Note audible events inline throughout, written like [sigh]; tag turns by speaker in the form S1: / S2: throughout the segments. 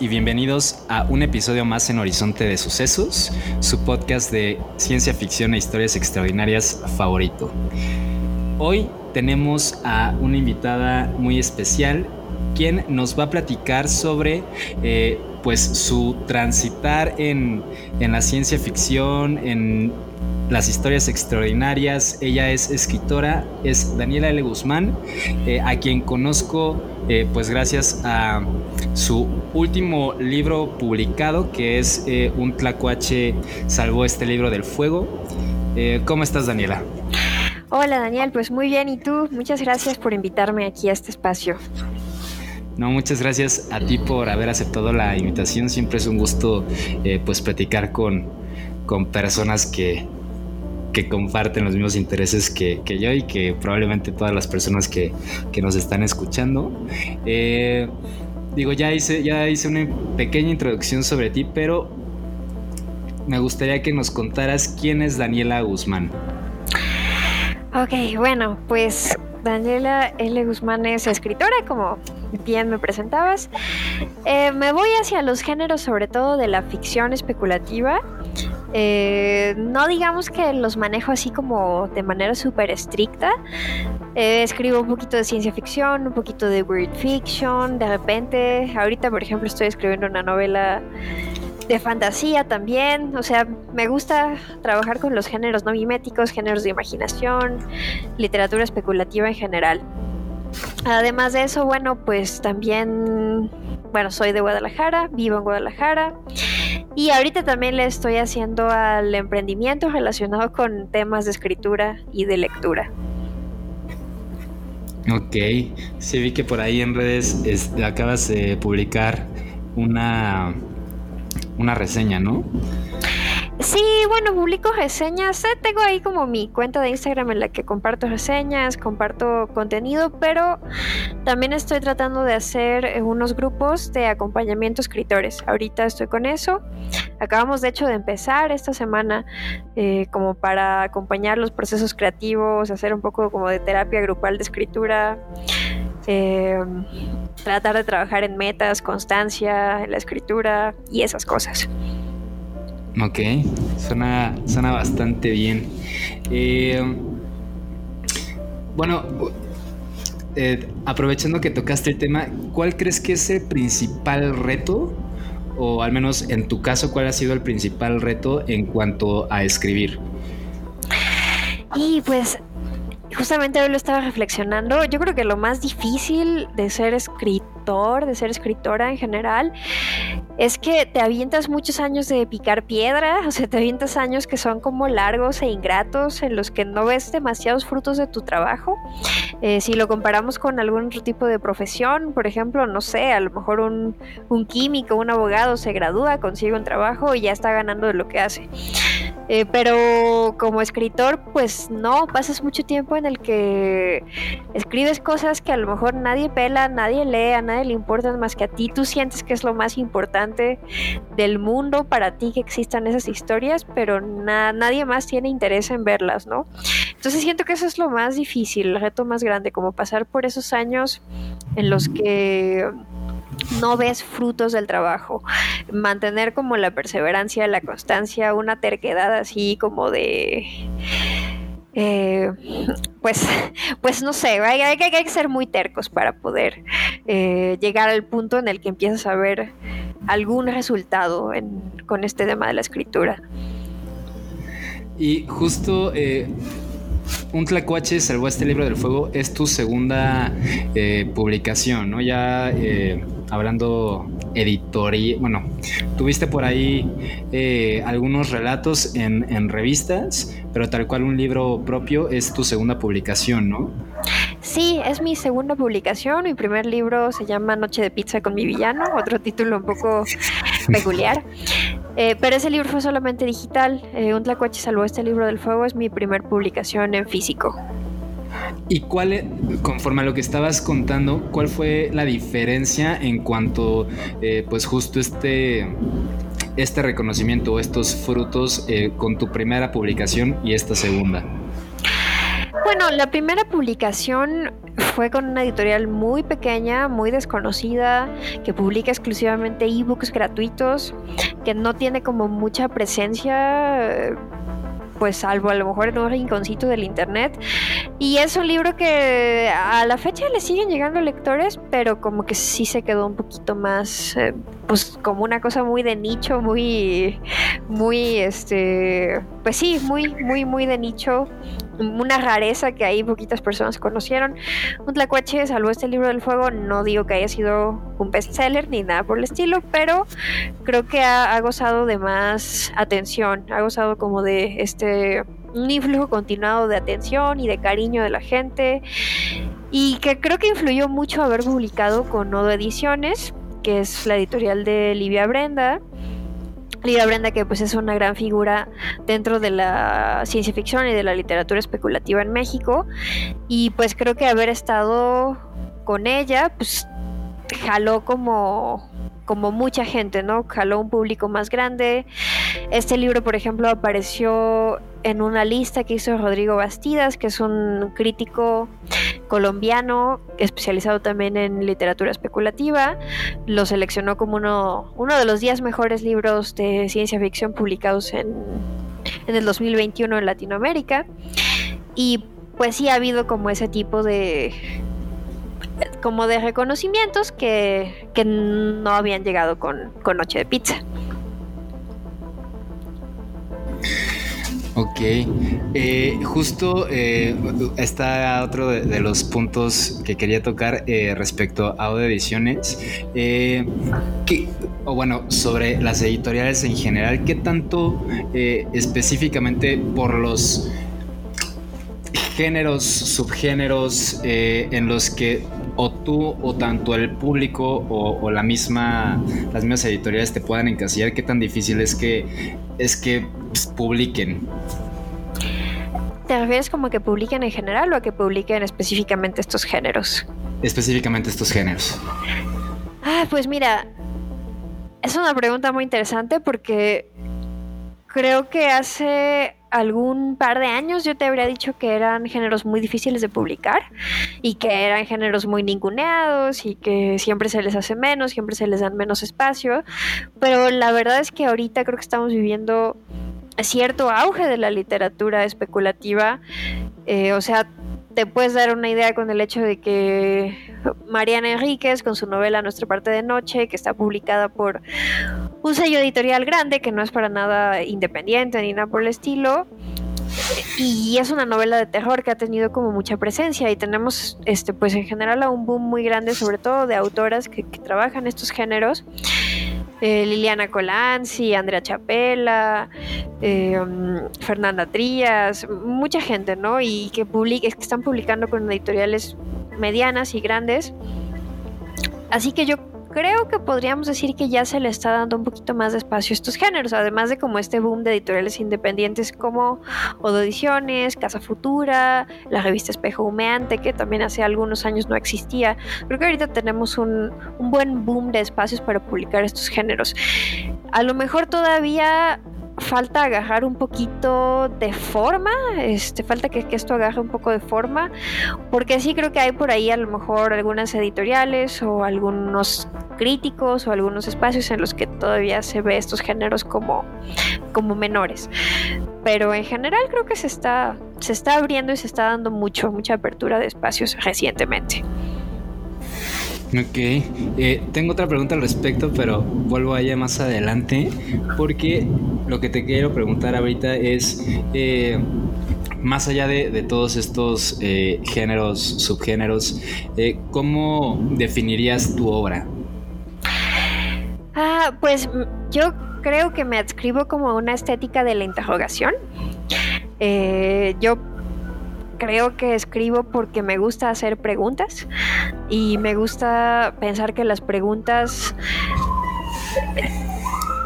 S1: Y bienvenidos a un episodio más en Horizonte de Sucesos, su podcast de ciencia ficción e historias extraordinarias favorito. Hoy tenemos a una invitada muy especial quien nos va a platicar sobre eh, pues su transitar en, en la ciencia ficción, en las historias extraordinarias. Ella es escritora, es Daniela L. Guzmán, eh, a quien conozco eh, pues gracias a su último libro publicado, que es eh, Un Tlacuache salvó este libro del fuego. ¿Cómo estás, Daniela?
S2: Hola Daniel, pues muy bien, ¿y tú? Muchas gracias por invitarme aquí a este espacio.
S1: No, muchas gracias a ti por haber aceptado la invitación. Siempre es un gusto pues platicar con, con personas que, que comparten los mismos intereses que, yo y que probablemente todas las personas que, que nos están escuchando. Eh, digo, ya hice, ya hice una pequeña introducción sobre ti, pero me gustaría que nos contaras quién es Daniela Guzmán.
S2: Ok, bueno, pues Daniela L. Guzmán es escritora, como bien me presentabas. Eh, me voy hacia los géneros, sobre todo de la ficción especulativa. Eh, no digamos que los manejo así como de manera súper estricta. Eh, escribo un poquito de ciencia ficción, un poquito de weird fiction. De repente, ahorita por ejemplo estoy escribiendo una novela de fantasía también. O sea, me gusta trabajar con los géneros no miméticos, géneros de imaginación, literatura especulativa en general. Además de eso, bueno, pues también, bueno, soy de Guadalajara, vivo en Guadalajara. Y ahorita también le estoy haciendo al emprendimiento relacionado con temas de escritura y de lectura.
S1: Ok, sí vi que por ahí en redes es- acabas de publicar una, una reseña, ¿no?
S2: Sí, bueno, publico reseñas. eh, Tengo ahí como mi cuenta de Instagram en la que comparto reseñas, comparto contenido, pero también estoy tratando de hacer eh, unos grupos de acompañamiento escritores. Ahorita estoy con eso. Acabamos de hecho de empezar esta semana eh, como para acompañar los procesos creativos, hacer un poco como de terapia grupal de escritura. eh, tratar de trabajar en metas, constancia, en la escritura y esas cosas.
S1: Ok, suena, suena bastante bien. Eh, bueno, eh, aprovechando que tocaste el tema, ¿cuál crees que es el principal reto? O al menos en tu caso, ¿cuál ha sido el principal reto en cuanto a escribir?
S2: Y pues justamente hoy lo estaba reflexionando. Yo creo que lo más difícil de ser escritor, de ser escritora en general, es que te avientas muchos años de picar piedra, o sea, te avientas años que son como largos e ingratos, en los que no ves demasiados frutos de tu trabajo. Eh, si lo comparamos con algún otro tipo de profesión, por ejemplo, no sé, a lo mejor un, un químico, un abogado se gradúa, consigue un trabajo y ya está ganando de lo que hace. Eh, pero como escritor, pues no, pasas mucho tiempo en el que escribes cosas que a lo mejor nadie pela, nadie lee, a nadie le importan más que a ti. Tú sientes que es lo más importante del mundo para ti que existan esas historias, pero na- nadie más tiene interés en verlas, ¿no? Entonces siento que eso es lo más difícil, el reto más grande, como pasar por esos años en los que no ves frutos del trabajo. Mantener como la perseverancia, la constancia, una terquedad así como de... eh, pues, pues no sé, hay, hay- que ser muy tercos para poder eh, llegar al punto en el que empiezas a ver algún resultado con este tema de la escritura.
S1: Y justo, eh, Un Tlacuache salvó este libro del fuego, es tu segunda eh, publicación, ¿no? Ya eh, hablando editorial, bueno, tuviste por ahí eh, algunos relatos en, en, revistas, pero tal cual un libro propio es tu segunda publicación, ¿no?
S2: Sí, es mi segunda publicación. Mi primer libro se llama Noche de Pizza con mi villano, otro título un poco [laughs] peculiar. Eh, pero ese libro fue solamente digital. Eh, un Tlacuache salvó este libro del fuego, es mi primer publicación en físico.
S1: ¿Y cuál, e, conforme a lo que estabas contando, cuál fue la diferencia en cuanto, eh, pues justo este, este reconocimiento o estos frutos eh, con tu primera publicación y esta segunda?
S2: Bueno, la primera publicación fue con una editorial muy pequeña, muy desconocida, que publica exclusivamente ebooks gratuitos, que no tiene como mucha presencia pues salvo a lo mejor en un rinconcito del internet. Y es un libro que a la fecha le siguen llegando lectores, pero como que sí se quedó un poquito más, eh, pues como una cosa muy de nicho, muy, muy, este, pues sí, muy, muy, muy de nicho una rareza que ahí poquitas personas conocieron. Un tlacuache salvó este libro del fuego. No digo que haya sido un bestseller ni nada por el estilo, pero creo que ha, gozado de más atención. Ha gozado como de este un influjo continuado de atención y de cariño de la gente. Y que creo que influyó mucho haber publicado con Nodo Ediciones, que es la editorial de Livia Brenda. Lidia Brenda, que pues es una gran figura dentro de la ciencia ficción y de la literatura especulativa en México. Y pues creo que haber estado con ella, pues jaló como como mucha gente, ¿no? Jaló un público más grande. Este libro, por ejemplo, apareció en una lista que hizo Rodrigo Bastidas, que es un crítico colombiano especializado también en literatura especulativa. Lo seleccionó como uno, de los 10 mejores libros de ciencia ficción publicados en, en el 2021 en Latinoamérica. Y pues sí ha habido como ese tipo de como de reconocimientos que, no habían llegado con, Noche de Pizza.
S1: Ok, eh, justo eh, está otro de, los puntos que quería tocar eh, respecto a audio ediciones, o bueno, sobre las editoriales en general, ¿qué tanto específicamente por los géneros, subgéneros en los que o tú o tanto el público o, la misma, las mismas editoriales te puedan encasillar, qué tan difícil es que, es que pues, publiquen.
S2: ¿Te refieres como que publiquen en general o a que publiquen específicamente estos géneros?
S1: Específicamente estos géneros.
S2: Ah, pues mira, es una pregunta muy interesante porque creo que hace algún par de años yo te habría dicho que eran géneros muy difíciles de publicar y que eran géneros muy ninguneados y que siempre se les hace menos, siempre se les dan menos espacio, pero la verdad es que ahorita creo que estamos viviendo cierto auge de la literatura especulativa, eh, o sea, te puedes dar una idea con el hecho de que Mariana Enríquez, con su novela Nuestra parte de noche, que está publicada por un sello editorial grande, que no es para nada independiente ni nada por el estilo, y es una novela de terror que ha tenido como mucha presencia y tenemos este pues en general a un boom muy grande sobre todo de autoras que, que trabajan estos géneros eh, Liliana Colanzi, Andrea Chapela, eh, um, Fernanda Trías, mucha gente, ¿no? Y que, que están publicando con editoriales medianas y grandes. Así que yo creo que podríamos decir que ya se le está dando un poquito más de espacio a estos géneros, además de como este boom de editoriales independientes como Odo Ediciones, Casa Futura, la revista Espejo Humeante, que también hace algunos años no existía. Creo que ahorita tenemos un, un buen boom de espacios para publicar estos géneros. A lo mejor todavía falta agarrar un poquito de forma, este, falta que, esto agarre un poco de forma, porque sí creo que hay por ahí a lo mejor algunas editoriales o algunos críticos o algunos espacios en los que todavía se ve estos géneros como, como menores. Pero en general creo que se está, se está abriendo y se está dando mucho, mucha apertura de espacios recientemente.
S1: Ok, eh, tengo otra pregunta al respecto, pero vuelvo a ella más adelante, porque lo que te quiero preguntar ahorita es, eh, más allá de, de todos estos eh, géneros, subgéneros, eh, ¿cómo definirías tu obra?
S2: Ah, pues mm, yo creo que me adscribo como una estética de la interrogación. Yo creo que escribo porque me gusta hacer preguntas y me gusta pensar que las preguntas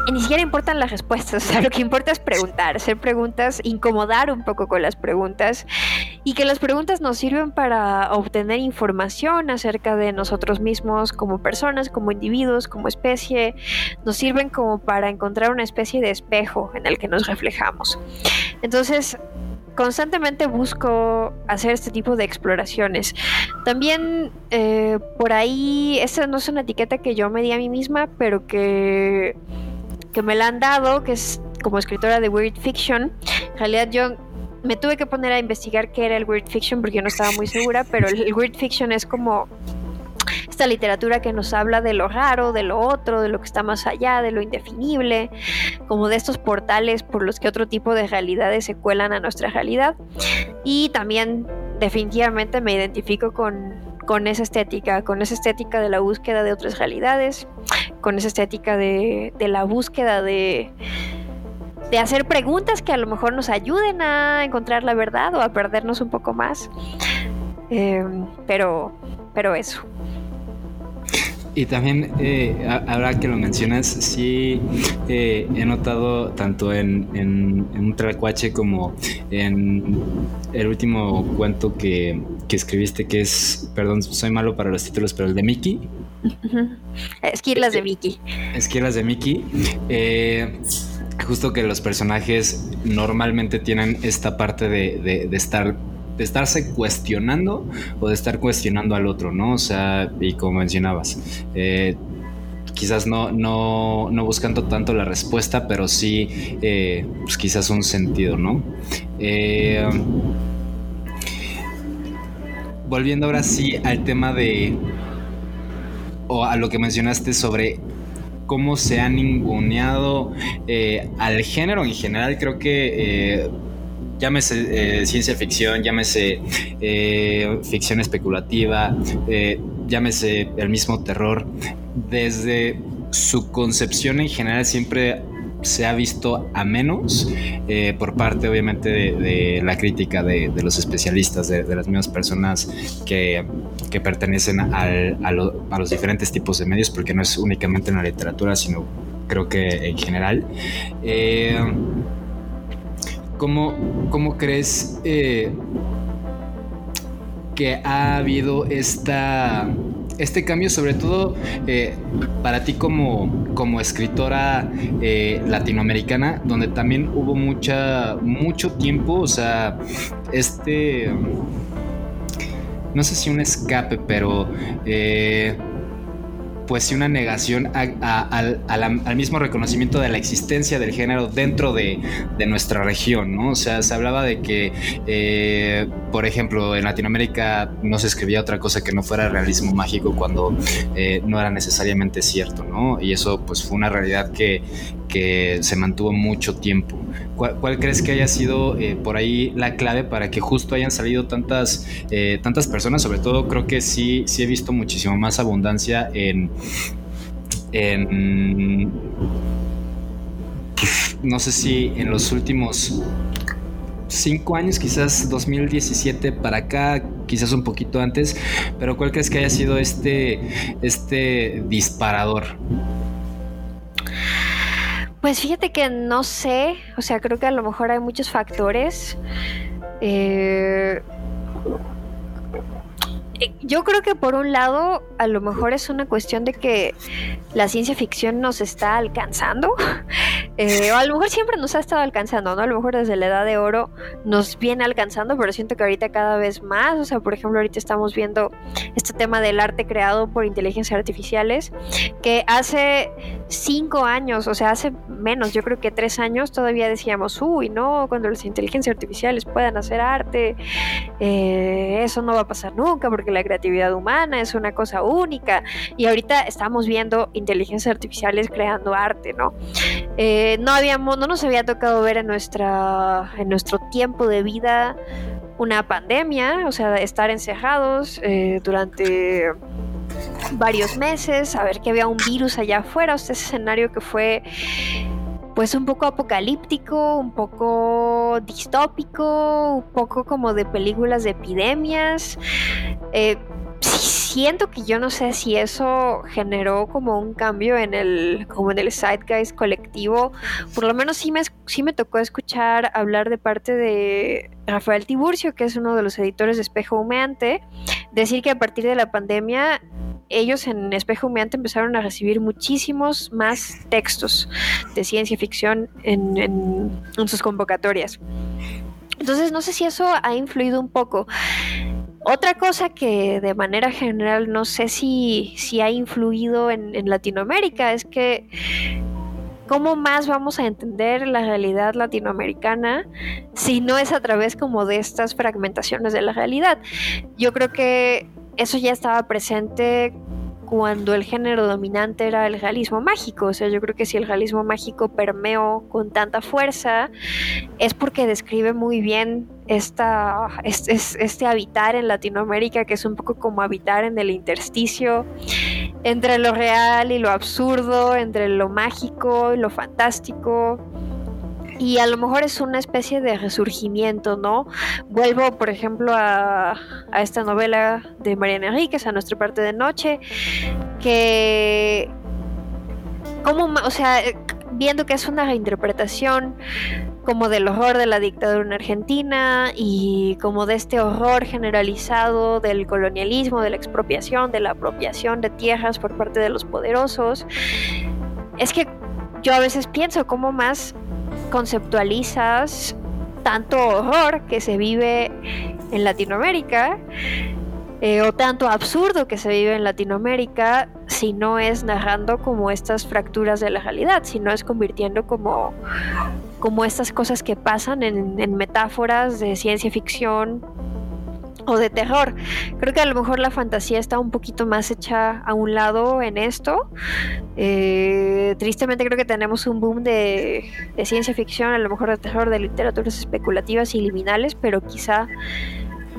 S2: y ni siquiera importan las respuestas, [laughs] o sea, lo que importa es preguntar, hacer preguntas, incomodar un poco con las preguntas y que las preguntas nos sirven para obtener información acerca de nosotros mismos como personas, como individuos, como especie, nos sirven como para encontrar una especie de espejo en el que nos reflejamos. Entonces, constantemente busco hacer este tipo de exploraciones. También eh, por ahí, esta no es una etiqueta que yo me di a mí misma, pero que que me la han dado, que es como escritora de Weird Fiction. En realidad yo me tuve que poner a investigar qué era el Weird Fiction porque yo no estaba muy segura, pero el Weird Fiction es como esta literatura que nos habla de lo raro, de lo otro, de lo que está más allá, de lo indefinible, como de estos portales por los que otro tipo de realidades se cuelan a nuestra realidad. Y también definitivamente me identifico con, con esa estética, con esa estética de la búsqueda de otras realidades, con esa estética de, de la búsqueda de, de hacer preguntas que a lo mejor nos ayuden a encontrar la verdad o a perdernos un poco más. Eh, pero, pero eso.
S1: Y también, eh, ahora que lo mencionas, sí eh, he notado tanto en, en, un tracuache como en el último cuento que, que, escribiste, que es, perdón, soy malo para los títulos, pero el de Mickey.
S2: Esquirlas de Mickey.
S1: Esquirlas de Mickey. Eh, justo que los personajes normalmente tienen esta parte de, de, de estar de estarse cuestionando o de estar cuestionando al otro, ¿no? O sea, y como mencionabas, eh, quizás no, no, no, buscando tanto la respuesta, pero sí, eh, pues quizás un sentido, ¿no? Eh, volviendo ahora sí al tema de, o a lo que mencionaste sobre cómo se ha ninguneado al género en general, creo que llámese eh, ciencia ficción, llámese eh, ficción especulativa, eh, llámese el mismo terror, desde su concepción en general siempre se ha visto a menos por parte obviamente de, la crítica de, los especialistas, de, las mismas personas que, pertenecen a, los diferentes tipos de medios, porque no es únicamente en la literatura, sino creo que en general. ¿Cómo, crees eh, que ha habido esta, este cambio, sobre todo eh, para ti como, como escritora eh, latinoamericana, donde también hubo mucha, mucho tiempo, o sea, este, no sé si un escape, pero pues sí una negación al, mismo reconocimiento de la existencia del género dentro de, nuestra región, ¿no? O sea, se hablaba de que, eh, por ejemplo, en Latinoamérica no se escribía otra cosa que no fuera realismo mágico cuando eh, no era necesariamente cierto, ¿no? Y eso pues fue una realidad que, que se mantuvo mucho tiempo. ¿Cuál, crees que haya sido eh, por ahí la clave para que justo hayan salido tantas, eh, tantas personas? Sobre todo creo que sí, sí he visto muchísimo más abundancia en, en no sé si en los últimos cinco años, quizás 2017 para acá, quizás un poquito antes, pero ¿cuál crees que haya sido este, este disparador?
S2: Pues fíjate que no sé, o sea, creo que a lo mejor hay muchos factores. Eh, yo creo que por un lado, a lo mejor es una cuestión de que la ciencia ficción nos está alcanzando, [laughs] eh, o a lo mejor siempre nos ha estado alcanzando, ¿no? A lo mejor desde la edad de oro nos viene alcanzando, pero siento que ahorita cada vez más, o sea, por ejemplo, ahorita estamos viendo este tema del arte creado por inteligencias artificiales, que hace cinco años, o sea, hace menos, yo creo que tres años, todavía decíamos, uy, no, cuando las inteligencias artificiales puedan hacer arte, eh, eso no va a pasar nunca, porque la creatividad humana es una cosa única, y ahorita estamos viendo inteligencias artificiales creando arte, ¿no? Eh, no habíamos, no nos había tocado ver en nuestra, en nuestro tiempo de vida una pandemia, o sea, estar encerrados eh, durante varios meses, saber que había un virus allá afuera, este escenario que fue pues un poco apocalíptico, un poco distópico, un poco como de películas de epidemias. Eh, siento que yo no sé si eso generó como un cambio en el, como en el zeitgeist colectivo. Por lo menos sí me, sí me tocó escuchar hablar de parte de Rafael Tiburcio, que es uno de los editores de Espejo Humeante, decir que a partir de la pandemia ellos en Espejo Humeante empezaron a recibir muchísimos más textos de ciencia ficción en, sus convocatorias. Entonces no sé si eso ha influido un poco. Otra cosa que de manera general no sé si, si ha influido en, en Latinoamérica es que ¿cómo más vamos a entender la realidad latinoamericana si no es a través como de estas fragmentaciones de la realidad? Yo creo que eso ya estaba presente cuando el género dominante era el realismo mágico. O sea, yo creo que si el realismo mágico permeó con tanta fuerza, es porque describe muy bien esta, este, este, habitar en Latinoamérica, que es un poco como habitar en el intersticio entre lo real y lo absurdo, entre lo mágico y lo fantástico y a lo mejor es una especie de resurgimiento, ¿no? Vuelvo, por ejemplo, a, esta novela de Mariana Enríquez, a nuestra parte de noche, que, como, o sea, viendo que es una reinterpretación como del horror de la dictadura en Argentina y como de este horror generalizado del colonialismo, de la expropiación, de la apropiación de tierras por parte de los poderosos, es que yo a veces pienso cómo más conceptualizas tanto horror que se vive en Latinoamérica eh, o tanto absurdo que se vive en Latinoamérica si no es narrando como estas fracturas de la realidad, si no es convirtiendo como, como estas cosas que pasan en, en metáforas de ciencia ficción o de terror. Creo que a lo mejor la fantasía está un poquito más hecha a un lado en esto. Eh, tristemente creo que tenemos un boom de, ciencia ficción, a lo mejor de terror, de literaturas especulativas y liminales, pero quizá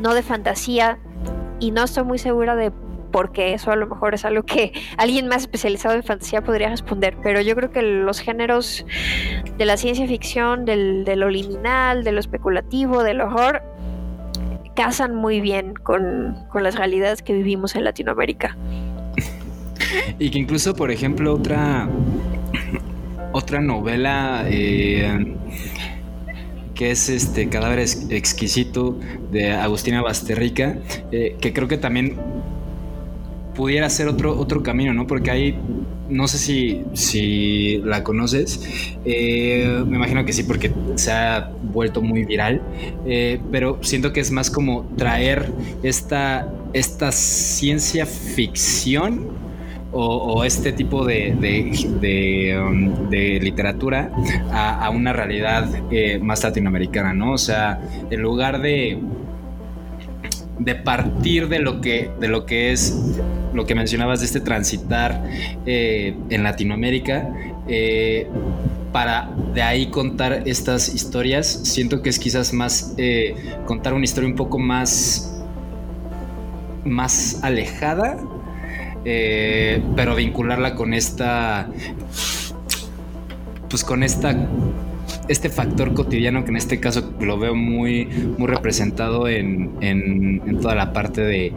S2: no de fantasía. Y no estoy muy segura de por qué eso a lo mejor es algo que [laughs] alguien más especializado en fantasía podría responder, pero yo creo que los géneros de la ciencia ficción, del, de lo liminal, de lo especulativo, del horror, casan muy bien con, las realidades que vivimos en Latinoamérica.
S1: Y que incluso, por ejemplo, otra, otra novela eh, que es este Cadáver Exquisito de Agustina Basterrica, eh, que creo que también pudiera ser otro, otro camino, ¿no? Porque hay, no sé si, si la conoces, eh, me imagino que sí, porque se ha vuelto muy viral, eh, pero siento que es más como traer esta, esta ciencia ficción o, este tipo de, de, um, literatura a, una realidad eh, más latinoamericana, ¿no? O sea, en lugar de de partir de lo que, de lo que es lo que mencionabas de este transitar eh, en Latinoamérica, eh, para de ahí contar estas historias, siento que es quizás más eh, contar una historia un poco más, más alejada, pero vincularla con esta, pues con esta este factor cotidiano que en este caso lo veo muy, muy representado en, toda la parte de,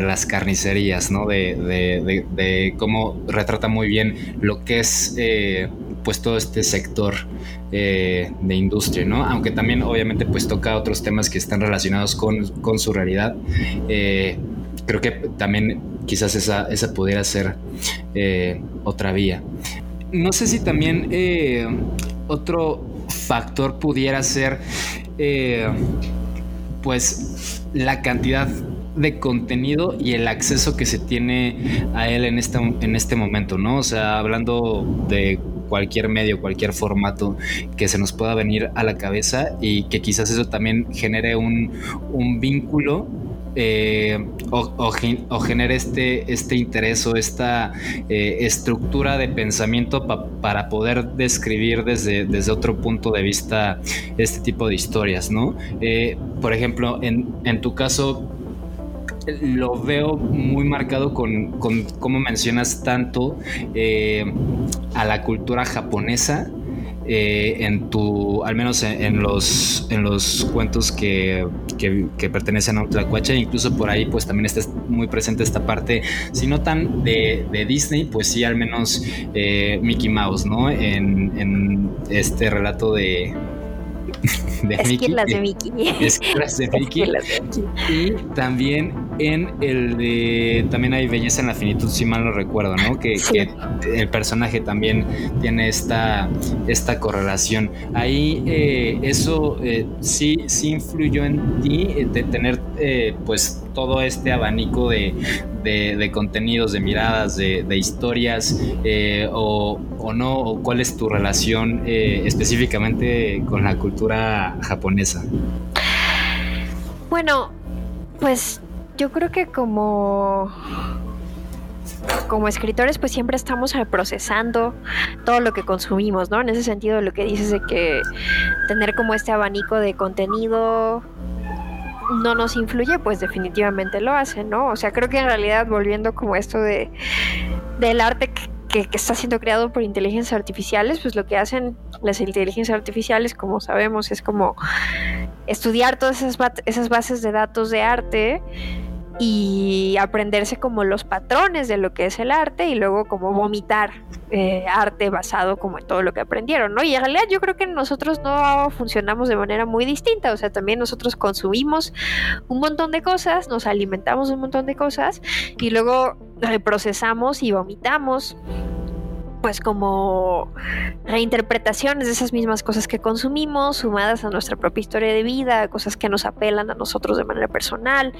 S1: las carnicerías, ¿no? De, cómo retrata muy bien lo que es eh, pues todo este sector eh, de industria, ¿no? Aunque también obviamente pues toca otros temas que están relacionados con, su realidad. Eh, creo que también quizás esa, esa pudiera ser otra vía. No sé si también otro factor pudiera ser eh, pues la cantidad de contenido y el acceso que se tiene a él en este, en este momento, ¿no? O sea, hablando de cualquier medio, cualquier formato que se nos pueda venir a la cabeza y que quizás eso también genere un, un vínculo eh, o, o, genera este, este interés o esta eh, estructura de pensamiento pa, para poder describir desde, desde otro punto de vista este tipo de historias, ¿no? Eh, por ejemplo, en, en tu caso, lo veo muy marcado con, con cómo mencionas tanto a la cultura japonesa. Eh, en tu, al menos en, en, los, en los cuentos que, que, pertenecen a un tlacuache, incluso por ahí pues también está muy presente esta parte, si no tan de, Disney, pues sí al menos eh, Mickey Mouse, ¿no? En este relato de,
S2: de Esquilas Mickey, de Mickey.
S1: Esquilas de Mickey. Esquilas de Mickey. Y también en el de. También hay belleza en la finitud, si mal no recuerdo, ¿no? Que, sí. que el personaje también tiene esta, esta correlación. Ahí eh, eso eh, sí, sí influyó en ti, eh, de tener pues todo este abanico de, de, contenidos, de miradas, de, historias, eh, o, o, no, o cuál es tu relación eh, específicamente con la cultura japonesa.
S2: Bueno, pues yo creo que como como escritores pues siempre estamos procesando todo lo que consumimos, ¿no? En ese sentido lo que dices de que tener como este abanico de contenido no nos influye, pues definitivamente lo hace, ¿no? O sea, creo que en realidad volviendo como esto de del arte que, que, está siendo creado por inteligencias artificiales, pues lo que hacen las inteligencias artificiales, como sabemos, es como estudiar todas esas, esas bases de datos de arte y aprenderse como los patrones de lo que es el arte y luego como vomitar eh, arte basado como en todo lo que aprendieron, ¿no? Y en realidad yo creo que nosotros no funcionamos de manera muy distinta, o sea, también nosotros consumimos un montón de cosas, nos alimentamos un montón de cosas y luego reprocesamos y vomitamos pues como reinterpretaciones de esas mismas cosas que consumimos, sumadas a nuestra propia historia de vida, cosas que nos apelan a nosotros de manera personal.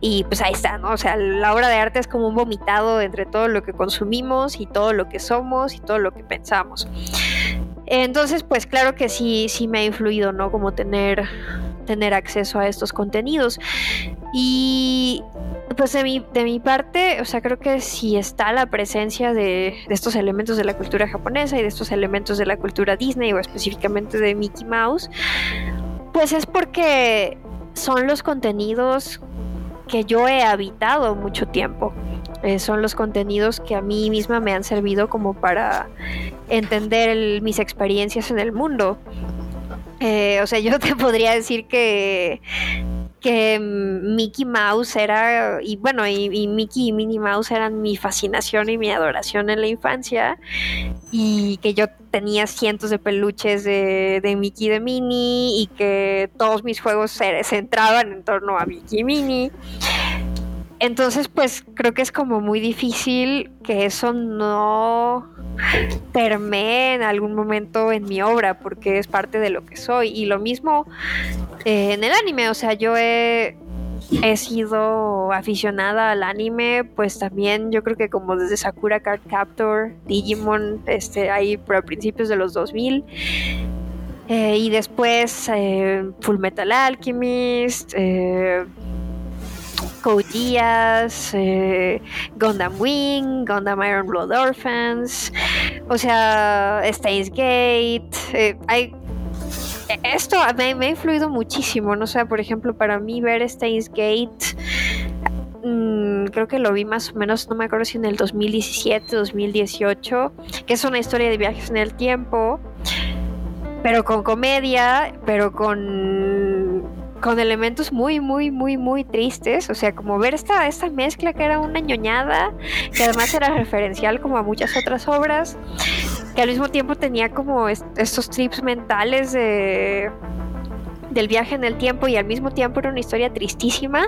S2: Y pues ahí está, ¿no? O sea, la obra de arte es como un vomitado entre todo lo que consumimos y todo lo que somos y todo lo que pensamos. Entonces, pues claro que sí, sí me ha influido, ¿no? Como tener, tener acceso a estos contenidos. Y pues de mi, de mi parte, o sea, creo que si está la presencia de, de, estos elementos de la cultura japonesa y de estos elementos de la cultura Disney o específicamente de Mickey Mouse, pues es porque son los contenidos que yo he habitado mucho tiempo. Eh, son los contenidos que a mí misma me han servido como para entender mis experiencias en el mundo. Eh, o sea, [laughs] yo te podría decir que que Mickey Mouse era, y bueno, y, y, Mickey y Minnie Mouse eran mi fascinación y mi adoración en la infancia, y que yo tenía cientos de peluches de, de Mickey y de Minnie, y que todos mis juegos se centraban en torno a Mickey y Minnie. Entonces, pues creo que es como muy difícil que eso no permee en algún momento en mi obra, porque es parte de lo que soy. Y lo mismo eh, en el anime, o sea, yo he, sido aficionada al anime, pues también yo creo que como desde Sakura Card Captor, Digimon, este, ahí por principios de los 2000. Eh, y después eh, Full Metal Alchemist, Code Geass, eh, Gundam Wing, Gundam Iron Blood Orphans, o sea, Steins Gate, eh, esto me, ha influido muchísimo, no sé, por ejemplo, para mí ver Steins Gate, mmm, creo que lo vi más o menos, no me acuerdo si en el 2017, 2018, que es una historia de viajes en el tiempo, pero con comedia, pero con con elementos muy, muy, muy, muy tristes. O sea, como ver esta, esta mezcla que era una ñoñada, que además era referencial como a muchas otras obras, que al mismo tiempo tenía como est estos trips mentales de del viaje en el tiempo y al mismo tiempo era una historia tristísima.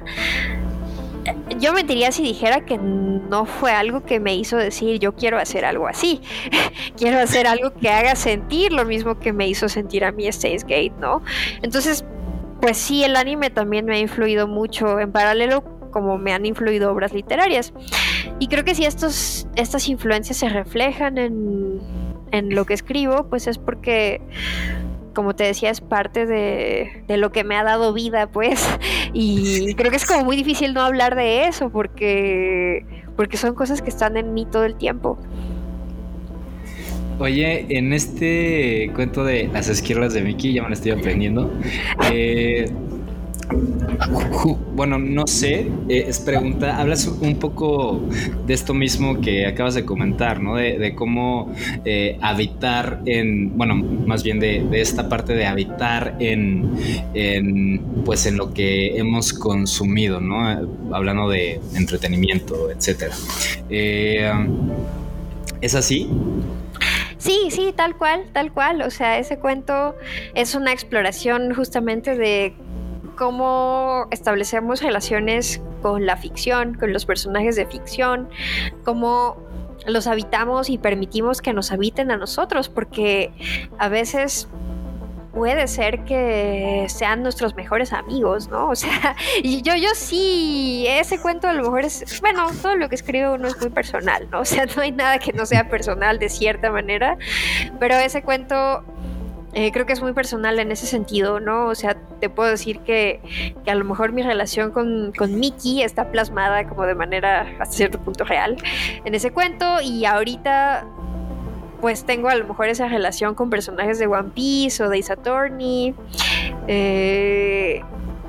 S2: Yo mentiría si dijera que no fue algo que me hizo decir yo quiero hacer algo así. [laughs] quiero hacer algo que haga sentir lo mismo que me hizo sentir a mí Gate, ¿no? Entonces, pues sí, el anime también me ha influido mucho en paralelo como me han influido obras literarias. Y creo que si estos, estas influencias se reflejan en, en lo que escribo, pues es porque como te decía, es parte de, de, lo que me ha dado vida, pues. [laughs] Y creo que es como muy difícil no hablar de eso porque, porque son cosas que están en mí todo el tiempo.
S1: Oye, en este cuento de las esquirlas de Mickey, ya me lo estoy aprendiendo. Eh, bueno, no sé, eh, es pregunta, hablas un poco de esto mismo que acabas de comentar, ¿no? De, cómo eh, habitar en, bueno, más bien de, esta parte de habitar en, pues en lo que hemos consumido, ¿no? Hablando de entretenimiento, etcétera. Eh, ¿Es así?
S2: Sí, sí, tal cual, tal cual. O sea, ese cuento es una exploración justamente de cómo establecemos relaciones con la ficción, con los personajes de ficción, cómo los habitamos y permitimos que nos habiten a nosotros, porque a veces puede ser que sean nuestros mejores amigos, ¿no? O sea, [laughs] yo, yo sí, ese cuento a lo mejor es, bueno, todo lo que escribo no es muy personal, ¿no? [laughs] O sea, no hay nada que no sea personal de cierta manera, pero ese cuento eh, creo que es muy personal en ese sentido, ¿no? O sea, te puedo decir que, a lo mejor mi relación con, con Mickey está plasmada como de manera hasta cierto punto real en ese cuento y ahorita pues tengo a lo mejor esa relación con personajes de One Piece o de Attorney. Eh,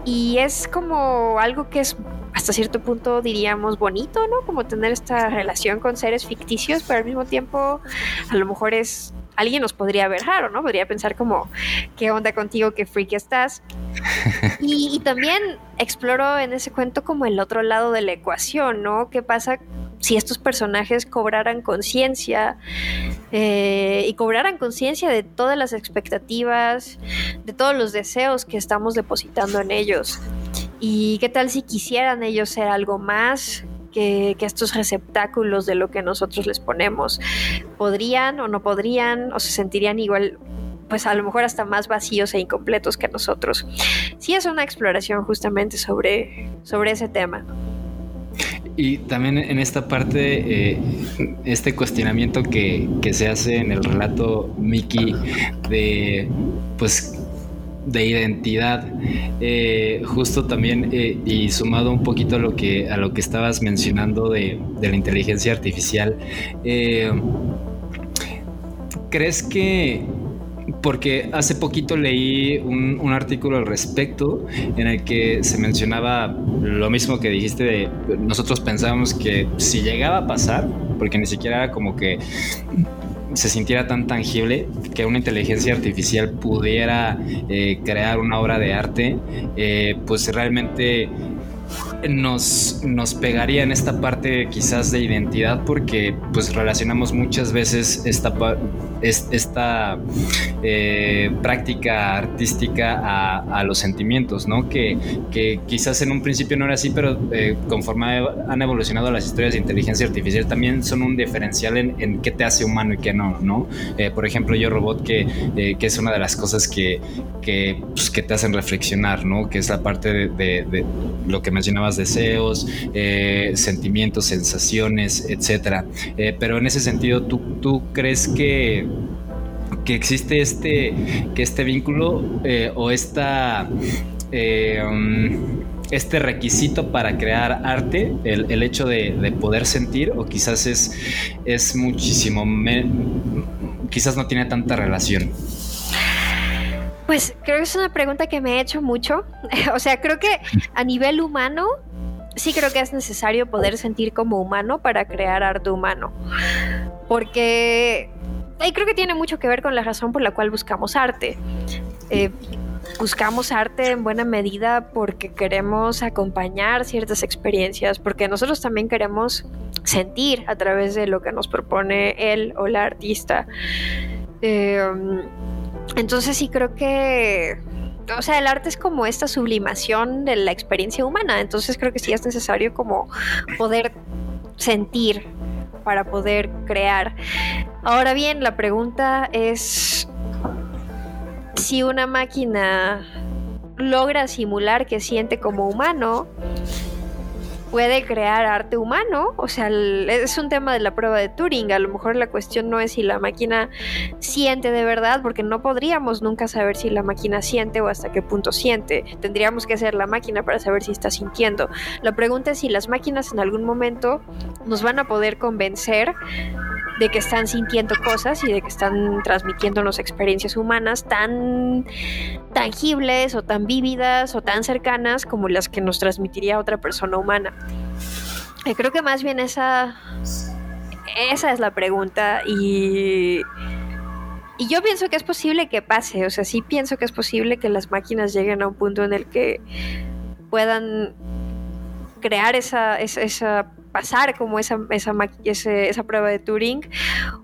S2: y es como algo que es hasta cierto punto diríamos bonito, ¿no? Como tener esta relación con seres ficticios, pero al mismo tiempo a lo mejor es alguien nos podría ver raro, ¿no? Podría pensar como, ¿qué onda contigo? ¿Qué freak estás? [laughs] Y, también exploro en ese cuento como el otro lado de la ecuación, ¿no? ¿Qué pasa si estos personajes cobraran conciencia eh, y cobraran conciencia de todas las expectativas, de todos los deseos que estamos depositando en ellos? ¿Y qué tal si quisieran ellos ser algo más? Que, estos receptáculos de lo que nosotros les ponemos. ¿Podrían o no podrían o se sentirían igual? pues a lo mejor hasta más vacíos e incompletos que nosotros. Sí es una exploración justamente sobre, sobre ese tema.
S1: Y también en esta parte, eh, este cuestionamiento que, que, se hace en el relato Mickey de, pues, de identidad. Eh, justo también, eh, y sumado un poquito a lo que, a lo que estabas mencionando de, la inteligencia artificial, eh, ¿crees que porque hace poquito leí un, un, artículo al respecto en el que se mencionaba lo mismo que dijiste de nosotros pensábamos que si llegaba a pasar, porque ni siquiera era como que se sintiera tan tangible que una inteligencia artificial pudiera eh, crear una obra de arte, eh, pues realmente nos, nos pegaría en esta parte quizás de identidad porque pues relacionamos muchas veces esta, esta eh, práctica artística a, los sentimientos, ¿no? Que, que, quizás en un principio no era así, pero eh, conforme han evolucionado las historias de inteligencia artificial también son un diferencial en, qué te hace humano y qué no, ¿no? Eh, por ejemplo, Yo Robot, que, que, es una de las cosas que, que, pues, que, te hacen reflexionar, ¿no? Que es la parte de, de lo que mencionabas deseos, eh, sentimientos, sensaciones, etcétera. Eh, pero en ese sentido, ¿tú, tú crees que que existe este, que este vínculo eh, o esta, um, este requisito para crear arte, el, hecho de, poder sentir, o quizás es, es muchísimo, quizás no tiene tanta relación.
S2: Pues creo que es una pregunta que me he hecho mucho. [laughs] o sea, creo que a nivel humano sí creo que es necesario poder sentir como humano para crear arte humano. Porque creo que tiene mucho que ver con la razón por la cual buscamos arte. Eh, buscamos arte en buena medida porque queremos acompañar ciertas experiencias, porque nosotros también queremos sentir a través de lo que nos propone él o la artista. Eh, entonces sí creo que o sea, el arte es como esta sublimación de la experiencia humana, entonces creo que sí es necesario como poder sentir para poder crear. Ahora bien, la pregunta es si una máquina logra simular que siente como humano, puede crear arte humano. O sea, es un tema de la prueba de Turing. A lo mejor la cuestión no es si la máquina siente de verdad, porque no podríamos nunca saber si la máquina siente o hasta qué punto siente. Tendríamos que ser la máquina para saber si está sintiendo. La pregunta es si las máquinas en algún momento nos van a poder convencer de que están sintiendo cosas y de que están transmitiéndonos experiencias humanas tan tangibles o tan vívidas o tan cercanas como las que nos transmitiría otra persona humana. Y creo que más bien esa, esa es la pregunta y, y yo pienso que es posible que pase, o sea, sí pienso que es posible que las máquinas lleguen a un punto en el que puedan crear esa, esa, pasar como esa, esa prueba de Turing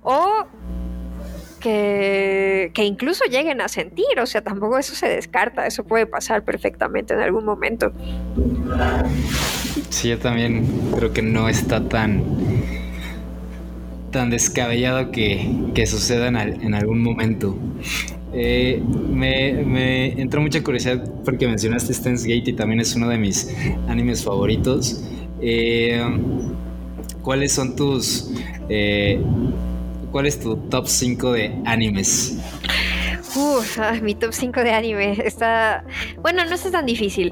S2: o que, que incluso lleguen a sentir, o sea, tampoco eso se descarta, eso puede pasar perfectamente en algún momento.
S1: Sí, yo también creo que no está tan tan descabellado que, que suceda en, en algún momento. Eh, me, me entró mucha curiosidad porque mencionaste Steins Gate y también es uno de mis animes favoritos. Eh, ¿Cuáles son tus... eh, ¿Cuál es tu top 5 de animes?
S2: Uf, ah, mi top 5 de anime está... Bueno, no está tan difícil.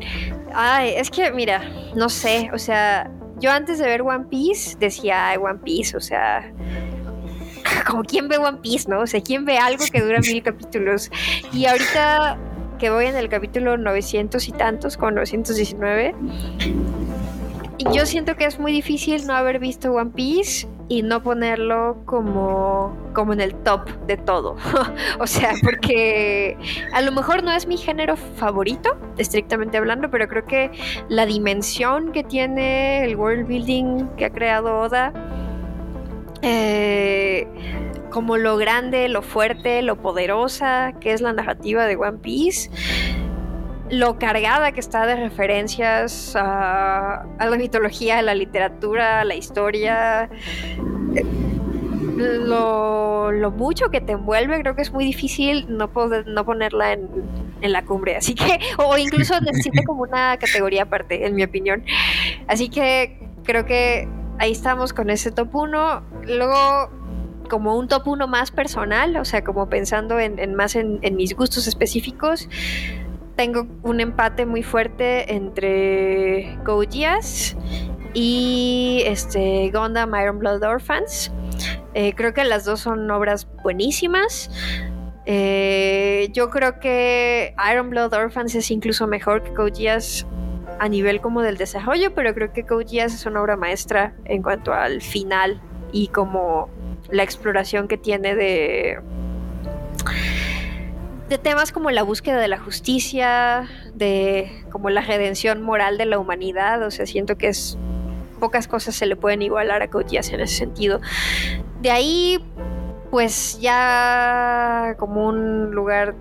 S2: Ay, es que, mira, no sé, o sea, yo antes de ver One Piece decía, ay, One Piece, o sea... [laughs] Como quién ve One Piece, ¿no? O sea, quién ve algo que dura mil capítulos. Y ahorita que voy en el capítulo 900 y tantos, con 919, y yo siento que es muy difícil no haber visto One Piece y no ponerlo como, como en el top de todo. [laughs] O sea, porque a lo mejor no es mi género favorito, estrictamente hablando, pero creo que la dimensión que tiene el world building que ha creado Oda, eh, como lo grande, lo fuerte, lo poderosa que es la narrativa de One Piece, lo cargada que está de referencias a, a la mitología, a la literatura, a la historia, lo, lo mucho que te envuelve, creo que es muy difícil no poder no ponerla en, en la cumbre. Así que, o incluso [laughs] necesita como una categoría aparte, en mi opinión. Así que creo que ahí estamos con ese top 1. Luego, como un top 1 más personal, o sea, como pensando en, en más en, en mis gustos específicos, tengo un empate muy fuerte entre Geass y este Iron Blood Orphans. Eh, creo que las dos son obras buenísimas. Eh, yo creo que Iron Blood Orphans es incluso mejor que Geass a nivel como del desarrollo, pero creo que Geass es una obra maestra en cuanto al final y como la exploración que tiene de de temas como la búsqueda de la justicia, de como la redención moral de la humanidad, o sea, siento que es pocas cosas se le pueden igualar a Geass en ese sentido. De ahí, pues ya como un lugar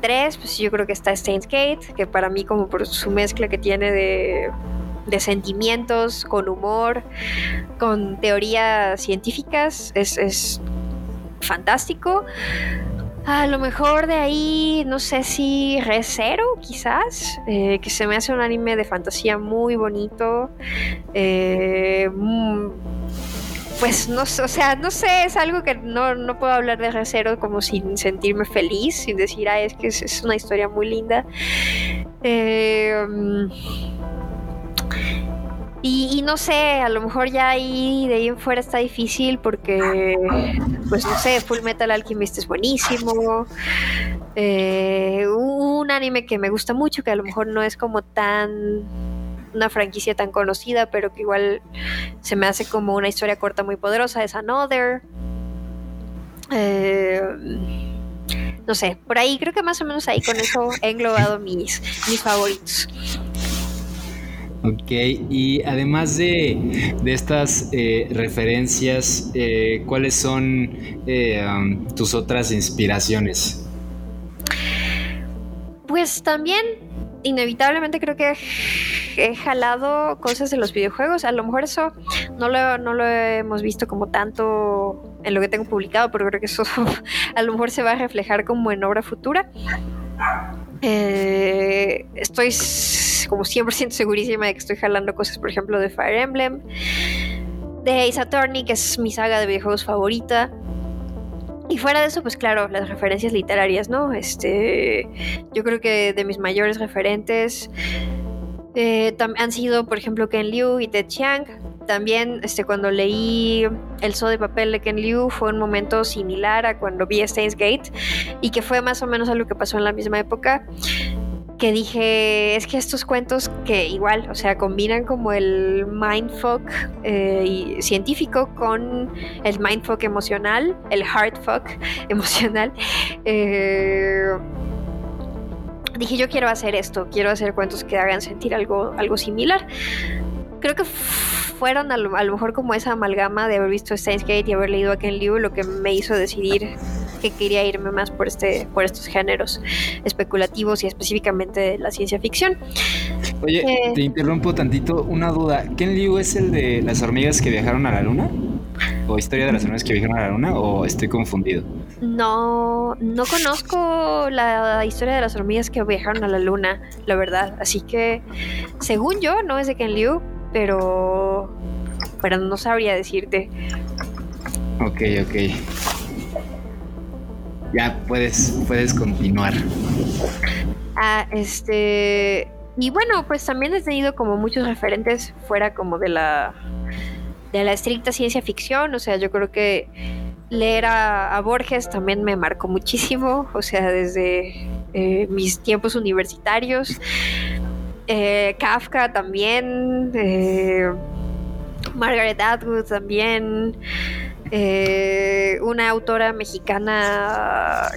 S2: 3, pues yo creo que está Steins Gate, que para mí como por su mezcla que tiene de, de sentimientos, con humor, con teorías científicas, es, es fantástico. A lo mejor de ahí, no sé si Recero, quizás, eh, que se me hace un anime de fantasía muy bonito. Eh, mm, pues no sé, o sea, no sé, es algo que no, no puedo hablar de Recero como sin sentirme feliz, sin decir, ah, es que es, es una historia muy linda. Eh, mm, y, no sé, a lo mejor ya ahí de ahí en fuera está difícil porque, pues no sé, Full Metal Alchemist es buenísimo. Eh, un anime que me gusta mucho, que a lo mejor no es como tan una franquicia tan conocida, pero que igual se me hace como una historia corta muy poderosa, es Another. Eh, no sé, por ahí creo que más o menos ahí con eso he englobado mis, mis favoritos.
S1: Ok, y además de, de estas eh, referencias, eh, ¿cuáles son eh, um, tus otras inspiraciones?
S2: Pues también, inevitablemente creo que he jalado cosas de los videojuegos. A lo mejor eso no lo, no lo hemos visto como tanto en lo que tengo publicado, pero creo que eso [laughs] a lo mejor se va a reflejar como en obra futura. Eh, estoy como 100% segurísima de que estoy jalando cosas, por ejemplo, de Fire Emblem, de Ace Attorney, que es mi saga de videojuegos favorita. Y fuera de eso, pues claro, las referencias literarias, ¿no? Este, yo creo que de mis mayores referentes eh, han sido, por ejemplo, Ken Liu y Ted Chiang. También, este, cuando leí El Zoo de papel de Ken Liu, fue un momento similar a cuando vi Steins Gate y que fue más o menos algo que pasó en la misma época. Que dije, es que estos cuentos que igual, o sea, combinan como el mindfuck eh, científico con el mindfuck emocional, el heartfuck [laughs] emocional. Eh, dije, yo quiero hacer esto, quiero hacer cuentos que hagan sentir algo, algo similar. Creo que fueron a lo, mejor como esa amalgama de haber visto Steins Gate y haber leído a Ken Liu lo que me hizo decidir que quería irme más por este por estos géneros especulativos y específicamente de la ciencia ficción.
S1: Oye,
S2: Eh.
S1: te interrumpo tantito. Una duda. ¿Ken Liu es el de las hormigas que viajaron a la luna? ¿O historia de las hormigas que viajaron a la luna? ¿O estoy confundido?
S2: No, no conozco la historia de las hormigas que viajaron a la luna, la verdad. Así que, según yo, no es de Ken Liu, pero, pero no sabría decirte.
S1: Ok, ok. Ya puedes, puedes continuar.
S2: Ah, este. Y bueno, pues también he tenido como muchos referentes fuera como de la. de la estricta ciencia ficción. O sea, yo creo que leer a, Borges también me marcó muchísimo. [laughs] O sea, desde eh, mis tiempos universitarios. Eh, Kafka también. eh, Margaret Atwood también. Eh, una autora mexicana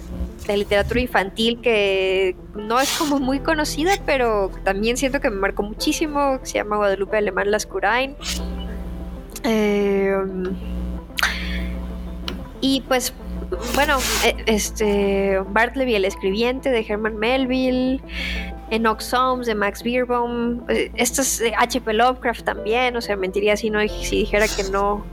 S2: de literatura infantil que no es como muy conocida, pero también siento que me marcó muchísimo, se llama Guadalupe Alemán Lascurain. Eh, y pues, bueno, eh, este Bartleby el escribiente de Herman Melville, Enoch Soames de Max Beerbohm, eh, estos de H.P. Lovecraft también, o sea, mentiría si no si dijera que no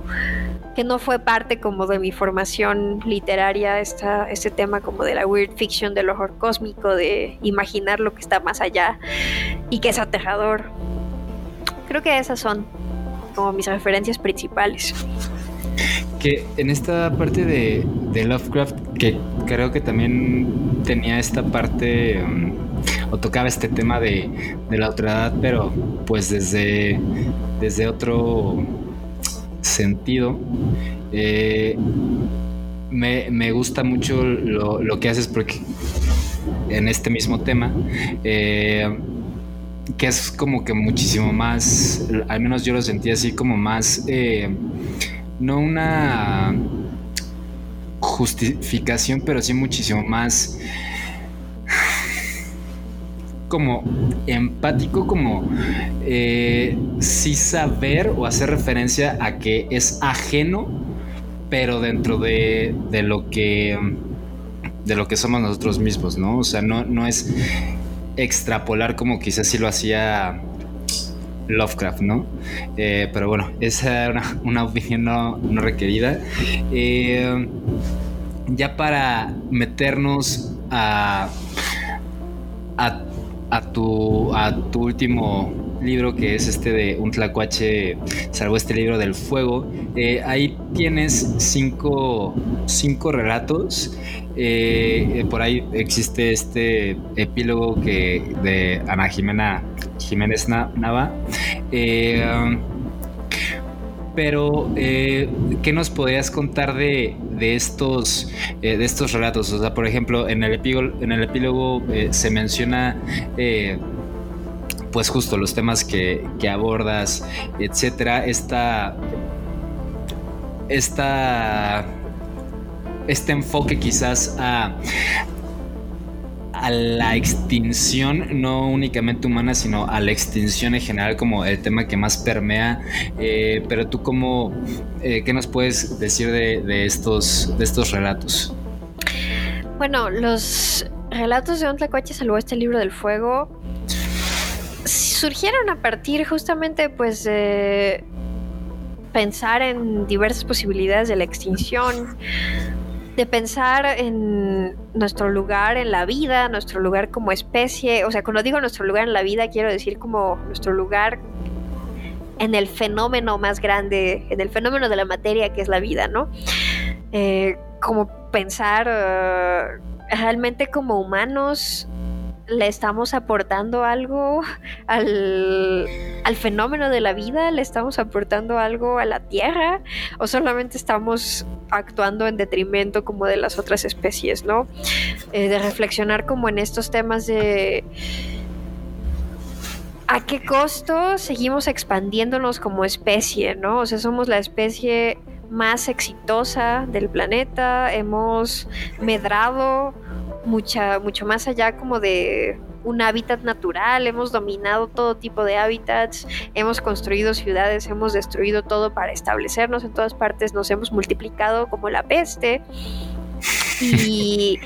S2: que no fue parte como de mi formación literaria esta, este tema como de la weird fiction, del horror cósmico, de imaginar lo que está más allá y que es aterrador. Creo que esas son como mis referencias principales.
S1: Que en esta parte de, Lovecraft, que creo que también tenía esta parte, um, o tocaba este tema de, de la otredad, pero pues desde, desde otro sentido. Eh, me, me gusta mucho lo, lo que haces porque en este mismo tema, eh, que es como que muchísimo más, al menos yo lo sentí así como más, eh, no una justificación, pero sí muchísimo más como empático, como eh, sí saber o hacer referencia a que es ajeno, pero dentro de, de lo que de lo que somos nosotros mismos, ¿no? O sea, no, no es extrapolar como quizás sí lo hacía Lovecraft, ¿no? Eh, pero bueno, esa una, [laughs] una opinión no, no requerida. Eh, ya para meternos a, a, a, tu, a tu último libro, que es este de Un Tlacuache, salvo este libro del fuego, eh, ahí tienes cinco, cinco relatos. Eh, por ahí existe este epílogo que de Ana Jimena Jiménez Nava. Eh, pero, eh, ¿qué nos podrías contar de, de estos, eh, de estos relatos? O sea, por ejemplo, en el epílogo, en el epílogo eh, se menciona, pues justo los temas que, que abordas, etcétera. Esta, esta, este enfoque quizás a, a la extinción, no únicamente humana, sino a la extinción en general como el tema que más permea. Eh, pero tú cómo, eh, ¿qué nos puedes decir de, de, estos, de estos relatos?
S2: Bueno, los relatos de Un Tlacuache salvó este libro del fuego surgieron a partir justamente pues de pensar en diversas posibilidades de la extinción, de pensar en nuestro lugar en la vida, nuestro lugar como especie. O sea, cuando digo nuestro lugar en la vida, quiero decir como nuestro lugar en el fenómeno más grande, en el fenómeno de la materia que es la vida, ¿no? Eh, como pensar uh, realmente como humanos le estamos aportando algo al, al, fenómeno de la vida, le estamos aportando algo a la tierra o solamente estamos actuando en detrimento como de las otras especies, ¿no? Eh, de reflexionar como en estos temas de a qué costo seguimos expandiéndonos como especie, ¿no? O sea, somos la especie más exitosa del planeta, hemos medrado mucha, mucho más allá como de un hábitat natural, hemos dominado todo tipo de hábitats, hemos construido ciudades, hemos destruido todo para establecernos en todas partes, nos hemos multiplicado como la peste. Y,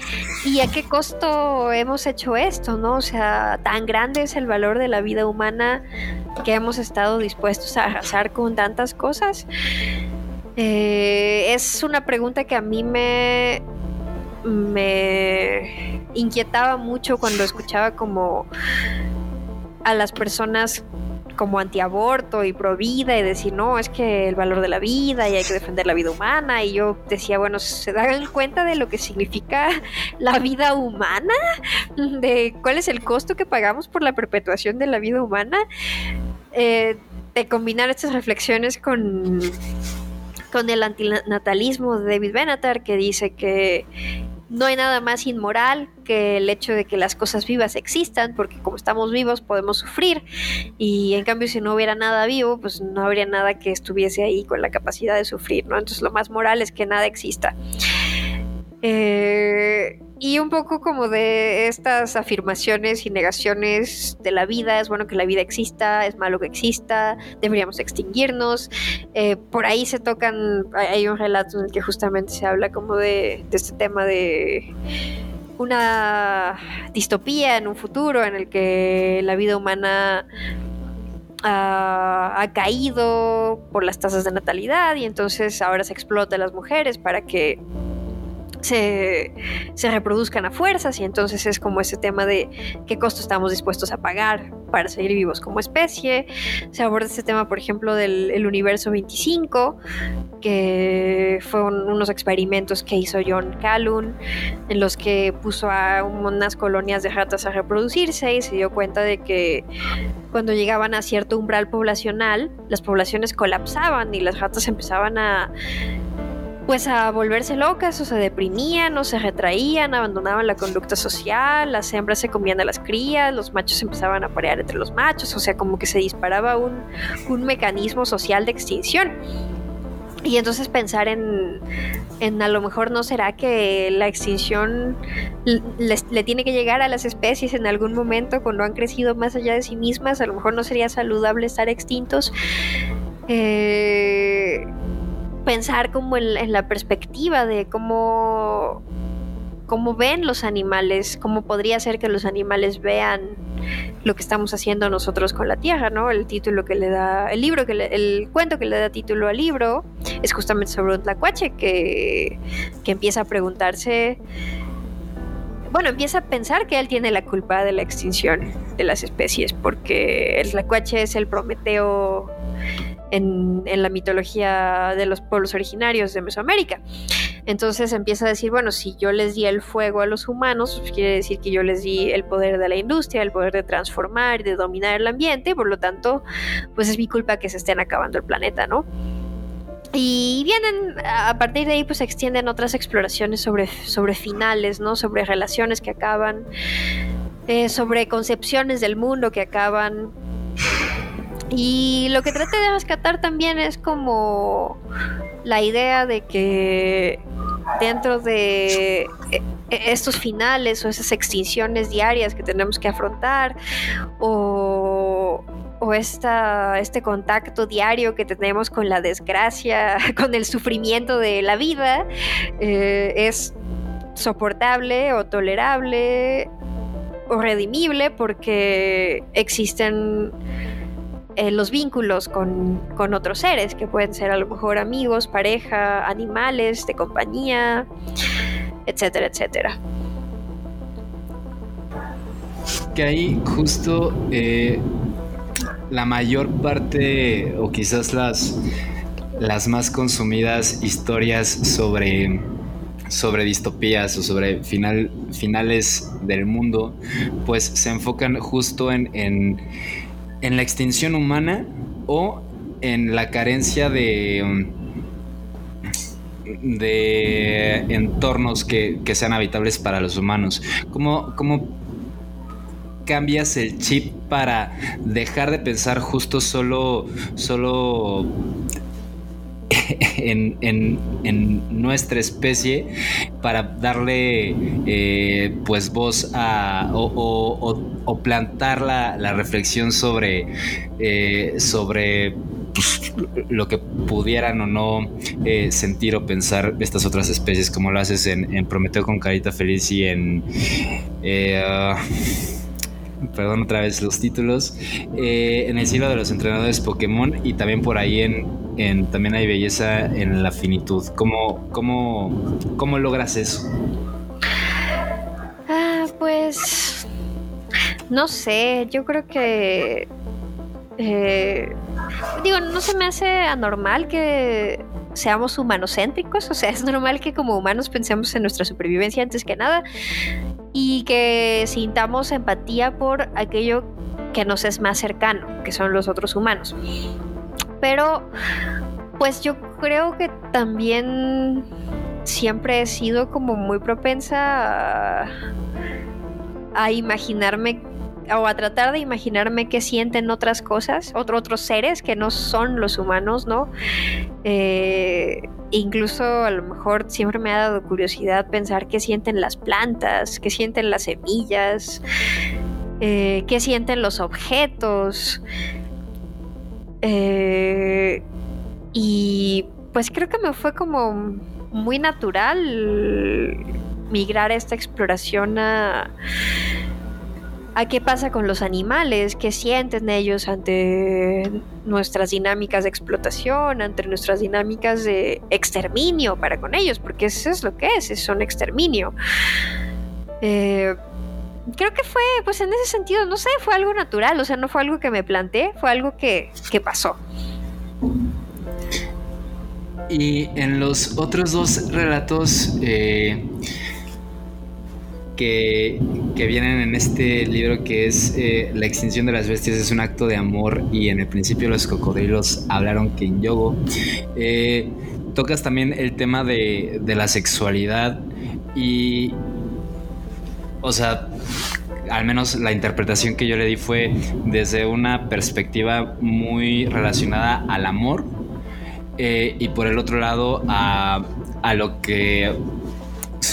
S2: y, a qué costo hemos hecho esto, ¿no? O sea, tan grande es el valor de la vida humana que hemos estado dispuestos a arrasar con tantas cosas. Eh, es una pregunta que a mí me, me inquietaba mucho cuando escuchaba como a las personas como antiaborto y pro vida y decir, no, es que el valor de la vida y hay que defender la vida humana. Y yo decía, bueno, ¿se dan cuenta de lo que significa la vida humana? ¿De cuál es el costo que pagamos por la perpetuación de la vida humana? Eh, de combinar estas reflexiones con con el antinatalismo de David Benatar, que dice que no hay nada más inmoral que el hecho de que las cosas vivas existan, porque como estamos vivos podemos sufrir, y en cambio si no hubiera nada vivo, pues no habría nada que estuviese ahí con la capacidad de sufrir, ¿no? Entonces lo más moral es que nada exista. Eh, y un poco como de estas afirmaciones y negaciones de la vida, es bueno que la vida exista, es malo que exista, deberíamos extinguirnos. Eh, por ahí se tocan, hay un relato en el que justamente se habla como de, de este tema de una distopía en un futuro en el que la vida humana ha, caído por las tasas de natalidad y entonces ahora se explota a las mujeres para que se, reproduzcan a fuerzas y entonces es como ese tema de qué costo estamos dispuestos a pagar para seguir vivos como especie. Se aborda este tema, por ejemplo, del universo 25, que fueron unos experimentos que hizo John Calhoun, en los que puso a unas colonias de ratas a reproducirse y se dio cuenta de que cuando llegaban a cierto umbral poblacional, las poblaciones colapsaban y las ratas empezaban a pues a volverse locas o se deprimían o se retraían, abandonaban la conducta social, las hembras se comían a las crías, los machos empezaban a parear entre los machos, o sea, como que se disparaba un, mecanismo social de extinción. Y entonces pensar en, en, a lo mejor no será que la extinción le, tiene que llegar a las especies en algún momento cuando han crecido más allá de sí mismas, a lo mejor no sería saludable estar extintos. Eh, pensar como en, la perspectiva de cómo, cómo ven los animales, cómo podría ser que los animales vean lo que estamos haciendo nosotros con la tierra, ¿no? El título que le da, el libro que el cuento que le da título al libro es justamente sobre un tlacuache que, que empieza a preguntarse, bueno, empieza a pensar que él tiene la culpa de la extinción de las especies, porque el tlacuache es el Prometeo en, la mitología de los pueblos originarios de Mesoamérica. Entonces empieza a decir, bueno, si yo les di el fuego a los humanos, pues quiere decir que yo les di el poder de la industria, el poder de transformar, de dominar el ambiente, por lo tanto, pues es mi culpa que se estén acabando el planeta, ¿no? Y vienen, a partir de ahí, pues se extienden otras exploraciones sobre, sobre finales, ¿no? Sobre relaciones que acaban, eh, sobre concepciones del mundo que acaban, y lo que traté de rescatar también es como la idea de que dentro de e, e, estos finales o esas extinciones diarias que tenemos que afrontar o, este contacto diario que tenemos con la desgracia, [laughs] con el sufrimiento de la vida, eh, es soportable o tolerable o redimible porque existen eh, los vínculos con, otros seres, que pueden ser a lo mejor amigos, pareja, animales de compañía. etcétera, etcétera.
S1: Que ahí justo eh, la mayor parte, o quizás las, las más consumidas historias sobre, sobre distopías o sobre final, finales del mundo, pues se enfocan justo en, en la extinción humana o en la carencia de de entornos que, que, sean habitables para los humanos. ¿Cómo, ¿Cómo cambias el chip para dejar de pensar justo solo, solo [laughs] en, en, en, nuestra especie para darle eh, pues voz a o, o, plantar la, la, reflexión sobre, eh, sobre pues, lo que pudieran o no eh, sentir o pensar estas otras especies como lo haces en, en Prometeo con Carita Feliz y en... Uh, perdón otra vez los títulos, eh, en el siglo de los entrenadores Pokémon y también por ahí en, en también hay belleza en la finitud. ¿Cómo, cómo, cómo logras eso?
S2: Ah, pues no sé, yo creo que eh, digo, no se me hace anormal que seamos humanocéntricos, o sea, es normal que como humanos pensemos en nuestra supervivencia antes que nada y que sintamos empatía por aquello que nos es más cercano, que son los otros humanos. Pero, pues yo creo que también siempre he sido como muy propensa a, a imaginarme o a tratar de imaginarme qué sienten otras cosas, otro, otros seres que no son los humanos, ¿no? Eh, incluso a lo mejor siempre me ha dado curiosidad pensar qué sienten las plantas, qué sienten las semillas, eh, qué sienten los objetos. Eh, y pues creo que me fue como muy natural migrar esta exploración a a qué pasa con los animales, qué sienten ellos ante nuestras dinámicas de explotación, ante nuestras dinámicas de exterminio para con ellos, porque eso es lo que es, es un exterminio. Eh, creo que fue, pues en ese sentido, no sé, fue algo natural, o sea, no fue algo que me planteé, fue algo que, que pasó.
S1: Y en los otros dos relatos, eh, que, vienen en este libro que es eh, La extinción de las bestias es un acto de amor y en el principio los cocodrilos hablaron que en yogo. Eh, tocas también el tema de, la sexualidad y, o sea, al menos la interpretación que yo le di fue desde una perspectiva muy relacionada al amor eh, y por el otro lado a lo que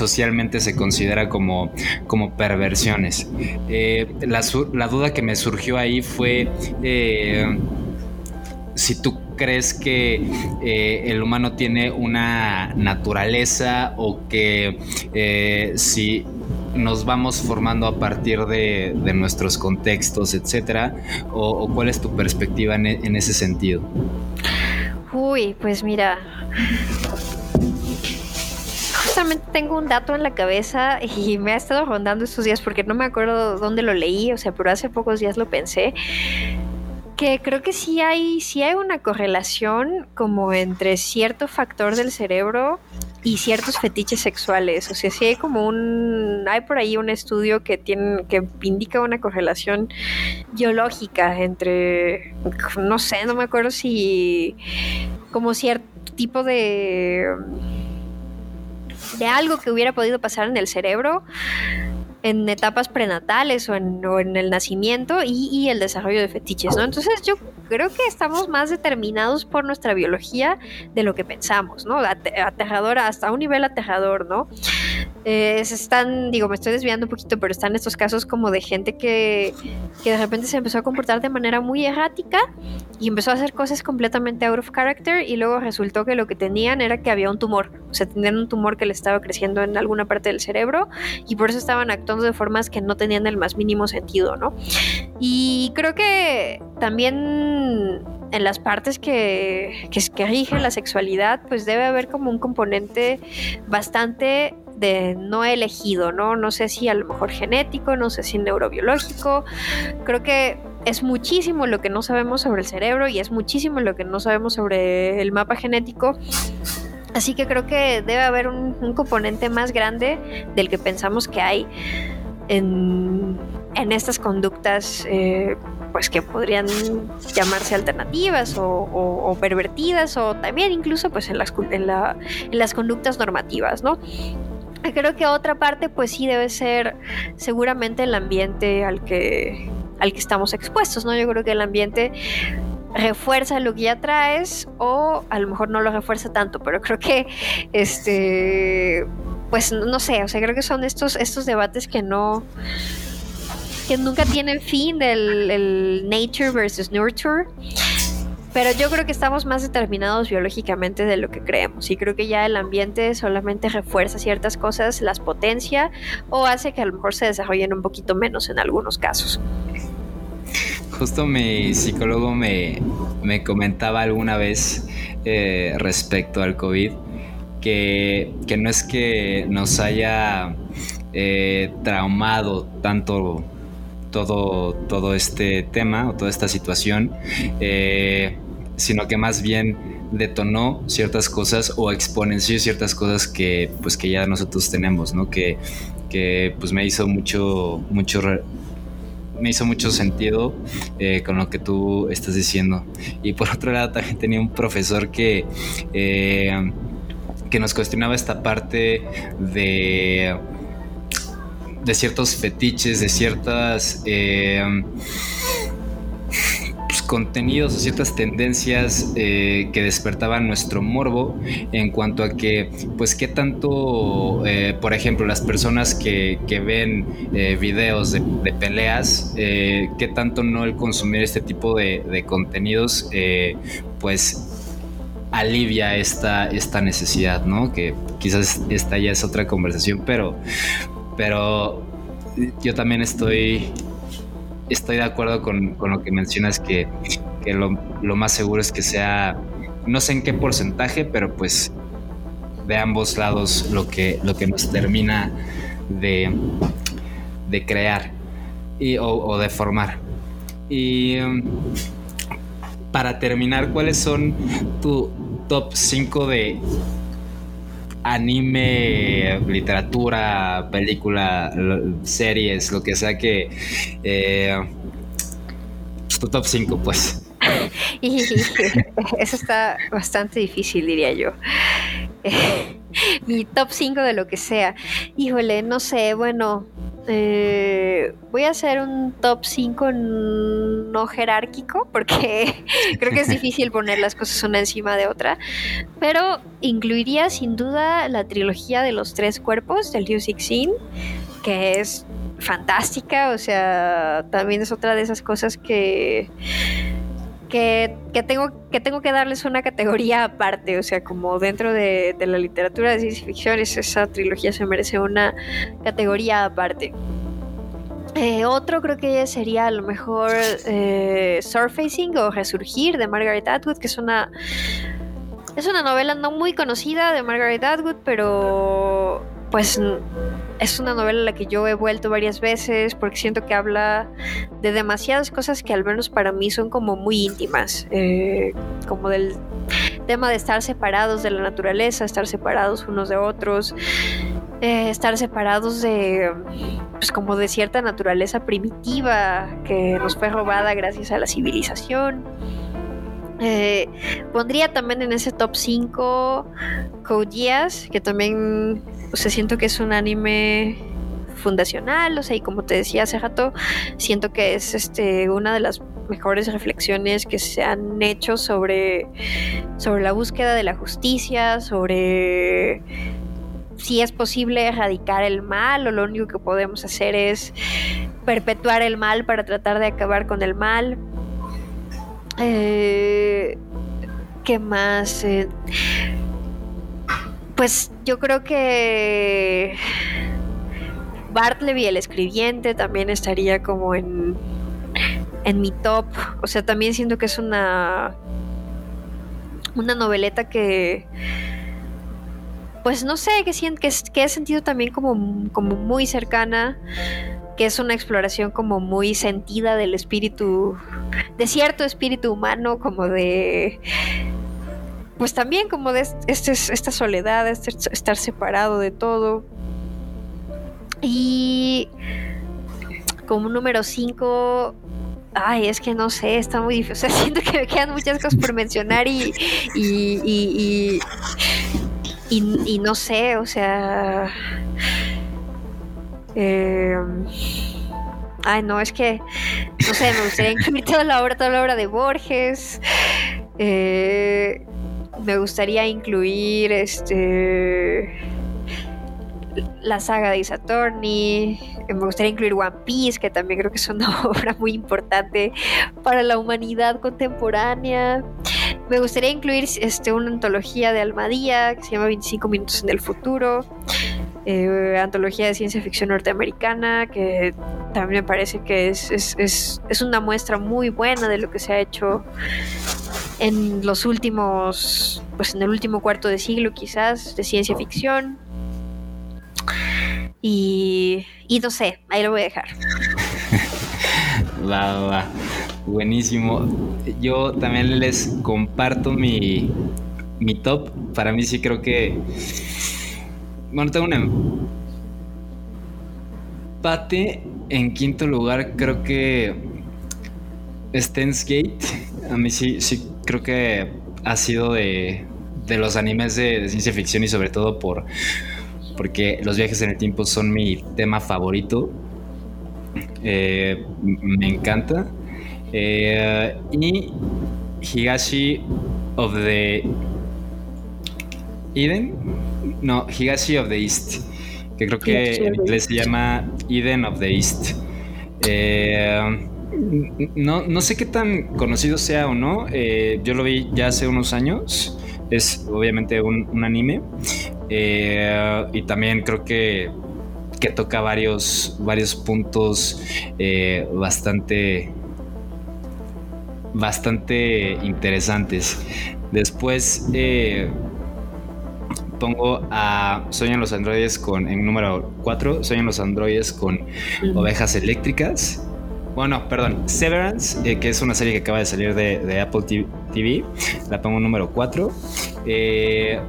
S1: socialmente se considera como, como perversiones. Eh, la, duda que me surgió ahí fue eh, si tú crees que eh, el humano tiene una naturaleza o que si nos vamos formando a partir de, nuestros contextos, etcétera, o, cuál es tu perspectiva en, en ese sentido.
S2: Uy, pues mira, justamente tengo un dato en la cabeza y me ha estado rondando estos días porque no me acuerdo dónde lo leí, o sea, pero hace pocos días lo pensé que creo que sí hay, sí hay una correlación como entre cierto factor del cerebro y ciertos fetiches sexuales. O sea, sí hay como un. Hay por ahí un estudio que tiene, que indica una correlación biológica entre. No sé, no me acuerdo si. como cierto tipo de de algo que hubiera podido pasar en el cerebro en etapas prenatales o en, en el nacimiento y, el desarrollo de fetiches, ¿no? Entonces yo creo que estamos más determinados por nuestra biología de lo que pensamos, ¿no? Aterrador, hasta un nivel aterrador, ¿no? Eh, están, digo, me estoy desviando un poquito, pero están estos casos como de gente que, que de repente se empezó a comportar de manera muy errática y empezó a hacer cosas completamente out of character y luego resultó que lo que tenían era que había un tumor, o sea, tenían un tumor que le estaba creciendo en alguna parte del cerebro y por eso estaban actuando de formas que no tenían el más mínimo sentido, ¿no? Y creo que también en las partes que, que, que rigen la sexualidad, pues debe haber como un componente bastante de no elegido, ¿no? No sé si a lo mejor genético, no sé si neurobiológico. Creo que es muchísimo lo que no sabemos sobre el cerebro y es muchísimo lo que no sabemos sobre el mapa genético. Así que creo que debe haber un, un componente más grande del que pensamos que hay en, en estas conductas eh, pues que podrían llamarse alternativas o, pervertidas o también incluso pues en las, en la- en las conductas normativas, ¿no? Creo que otra parte pues sí debe ser seguramente el ambiente al que, al que estamos expuestos, ¿no? Yo creo que el ambiente refuerza lo que ya traes o a lo mejor no lo refuerza tanto, pero creo que este pues no sé, o sea, creo que son estos estos debates que no que nunca tienen fin del el nature versus nurture. Pero yo creo que estamos más determinados biológicamente de lo que creemos y creo que ya el ambiente solamente refuerza ciertas cosas, las potencia o hace que a lo mejor se desarrollen un poquito menos en algunos casos.
S1: Justo mi psicólogo me, me comentaba alguna vez eh, respecto al COVID que, que no es que nos haya eh, traumado tanto todo, todo este tema o toda esta situación, eh, sino que más bien detonó ciertas cosas o exponenció ciertas cosas que pues que ya nosotros tenemos, ¿no? Que, que pues me hizo mucho, mucho me hizo mucho sentido eh, con lo que tú estás diciendo. Y por otro lado, también tenía un profesor que, eh, que nos cuestionaba esta parte de, de ciertos fetiches, de ciertas eh, pues, contenidos o ciertas tendencias eh, que despertaban nuestro morbo en cuanto a que, pues, qué tanto, eh, por ejemplo, las personas que, que ven videos de, peleas, qué tanto no el consumir este tipo de, de contenidos, pues alivia esta, esta necesidad, ¿no? Que quizás esta ya es otra conversación, pero, pero yo también estoy, estoy de acuerdo con, con lo que mencionas, que, que lo, lo más seguro es que sea, no sé en qué porcentaje, pero pues de ambos lados lo que, lo que nos termina de, de crear y, o, o de formar. Y um, para terminar, ¿cuáles son tu top 5 de anime, literatura, película, series, lo que sea que... eh, tu top 5, pues. [laughs]
S2: Eso está bastante difícil, diría yo. [laughs] Mi top 5 de lo que sea. Híjole, no sé, bueno, eh, voy a hacer un top 5 no jerárquico porque [laughs] creo que es difícil [laughs] poner las cosas una encima de otra, pero incluiría sin duda la trilogía de los tres cuerpos del Liu Cixin, que es fantástica, o sea, también es otra de esas cosas que que, tengo, que tengo que darles una categoría aparte, o sea, como dentro de, la literatura de ciencia ficción, es- esa trilogía se merece una categoría aparte. Eh, otro creo que sería a lo mejor eh, Surfacing o Resurgir de Margaret Atwood, que es una es una novela no muy conocida de Margaret Atwood, pero pues es una novela a la que yo he vuelto varias veces porque siento que habla de demasiadas cosas que al menos para mí son como muy íntimas, eh, como del tema de estar separados de la naturaleza, estar separados unos de otros, eh, estar separados de, pues como de cierta naturaleza primitiva que nos fue robada gracias a la civilización. Eh, pondría también en ese top 5 Code que también o sea, siento que es un anime fundacional, o sea, y como te decía hace rato, siento que es este una de las mejores reflexiones que se han hecho sobre, sobre la búsqueda de la justicia, sobre si es posible erradicar el mal o lo único que podemos hacer es perpetuar el mal para tratar de acabar con el mal. Eh, ¿Qué más? Eh, pues yo creo que Bartleby, el escribiente, también estaría como en, en mi top. O sea, también siento que es una, una noveleta que, pues no sé, que, que, que he sentido también como, como muy cercana, que es una exploración como muy sentida del espíritu, de cierto espíritu humano, como de... Pues también como de esta soledad, este estar separado de todo. Y como número 5, ay, es que no sé, está muy difícil. [laughs] O sea, siento que me quedan muchas cosas por mencionar y, y, y, y, y- no sé, o sea... eh, ay, no, es que, no sé, me gustaría incluir toda la obra, toda la obra de Borges. eh, me gustaría incluir este la saga de Attorney. eh, Me gustaría incluir One Piece, que también creo que es una [laughs] obra muy importante para la humanidad contemporánea. Me gustaría incluir este, una antología de Almadía que se llama 25 minutos en el futuro. Eh, antología de ciencia ficción norteamericana, que también me parece que es, es, es, es una muestra muy buena de lo que se ha hecho en los últimos, pues en el último cuarto de siglo quizás, de ciencia ficción. Y, y no sé, ahí lo voy a dejar.
S1: Va, va. Buenísimo. Yo también les comparto mi, mi top. Para mí sí creo que... Tengo un empate. En quinto lugar creo que Steins Gate. A mí sí, sí creo que ha sido de, de los animes de, ciencia ficción y sobre todo por porque los viajes en el tiempo son mi tema favorito. Eh, me encanta. Eh, y Higashi of the Eden. No, Higashi of the East. Que creo que en inglés se llama Eden of the East. Eh, no, no sé qué tan conocido sea o no. Eh, yo lo vi ya hace unos años. Es obviamente un, un anime. Eh, y también creo que, que toca varios, varios puntos eh, bastante, bastante interesantes. Después eh, pongo a Sueñan los androides con, en número 4, Sueñan los androides con ovejas eléctricas. Bueno, perdón, Severance, eh, que es una serie que acaba de salir de, de Apple TV, la pongo número 4.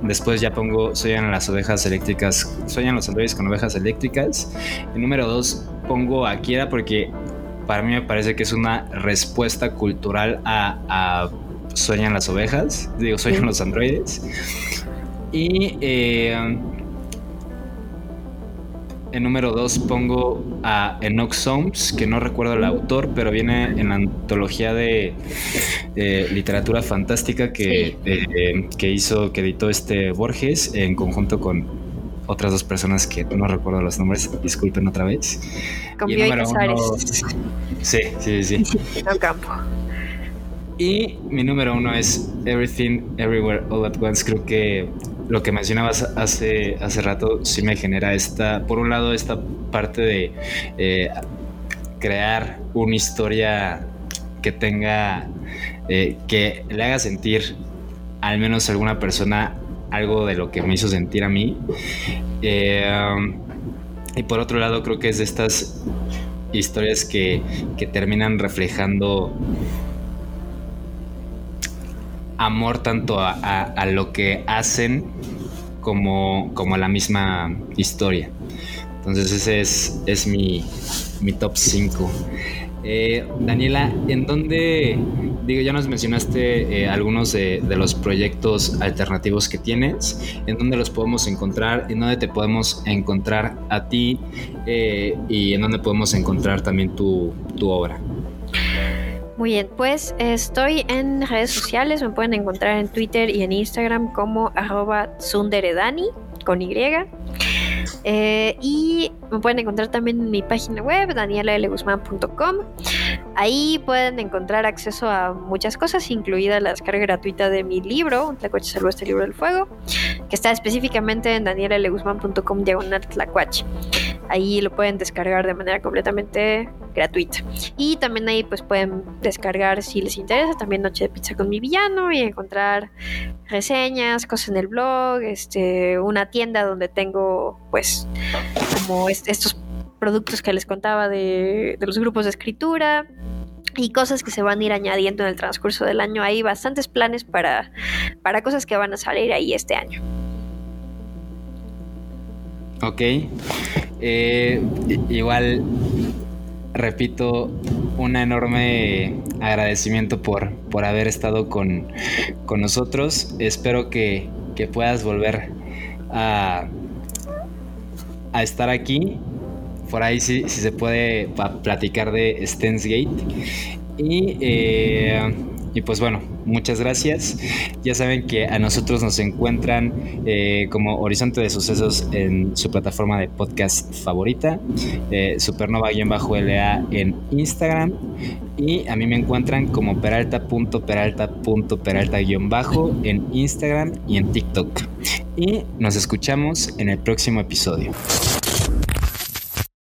S1: después ya pongo Sueñan las ovejas eléctricas, Sueñan los androides con ovejas eléctricas. En número 2 pongo a Kira porque para mí me parece que es una respuesta cultural a, a Sueñan las ovejas, digo, Sueñan
S2: Sí.
S1: los androides. Y eh, en número 2 pongo a Enoch Soames, que no recuerdo el autor, pero viene en la antología de, de literatura fantástica que, eh, que hizo, que editó este Borges en conjunto con otras dos personas que no recuerdo los nombres, disculpen otra vez.
S2: Con
S1: Y número uno- Sí, sí, sí. [laughs]
S2: No campo.
S1: Y mi número uno es Everything Everywhere All at Once. Creo que lo que mencionabas hace, hace rato sí me genera esta, por un lado, esta parte de eh, crear una historia que tenga, eh, que le haga sentir al menos a alguna persona algo de lo que me hizo sentir a mí. Eh, y por otro lado, creo que es de estas historias que, que terminan reflejando amor tanto a, a- lo que hacen como, como a la misma historia. Entonces ese es, es mi, mi top 5. Daniela, ¿en dónde, digo, ya nos mencionaste eh, algunos de, de los proyectos alternativos que tienes, en dónde los podemos encontrar, en dónde te podemos encontrar a ti eh, y en dónde podemos encontrar también tu, tu obra?
S2: Muy bien, pues estoy en redes sociales, me pueden encontrar en Twitter y en Instagram como arroba tsunderedani con Y. Eh, y me pueden encontrar también en mi página web, danielaleguzman.com. Ahí pueden encontrar acceso a muchas cosas, incluida la descarga gratuita de mi libro, Tlacuache salvó este libro del fuego, que está específicamente en danielaleguzman.com diagonal tlacuache. Ahí lo pueden descargar de manera completamente gratuita. Y también ahí pues pueden descargar si les interesa también Noche de Pizza con mi villano y encontrar reseñas, cosas en el blog, este, una tienda donde tengo pues como estos productos que les contaba de, de los grupos de escritura, y cosas que se van a ir añadiendo en el transcurso del año. Hay bastantes planes para, para cosas que van a salir ahí este año.
S1: Ok. Eh, igual, repito, un enorme agradecimiento por, por haber estado con, con nosotros. Espero que, que puedas volver a, a estar aquí por ahí sí, se puede platicar de Stens Gate. Y, eh, y pues bueno, muchas gracias. Ya saben que a nosotros nos encuentran eh, como Horizonte de Sucesos en su plataforma de podcast favorita, eh, supernova-la en Instagram. Y a mí me encuentran como peralta.peralta.peralta-bajo en Instagram y en TikTok. Y nos escuchamos en el próximo episodio.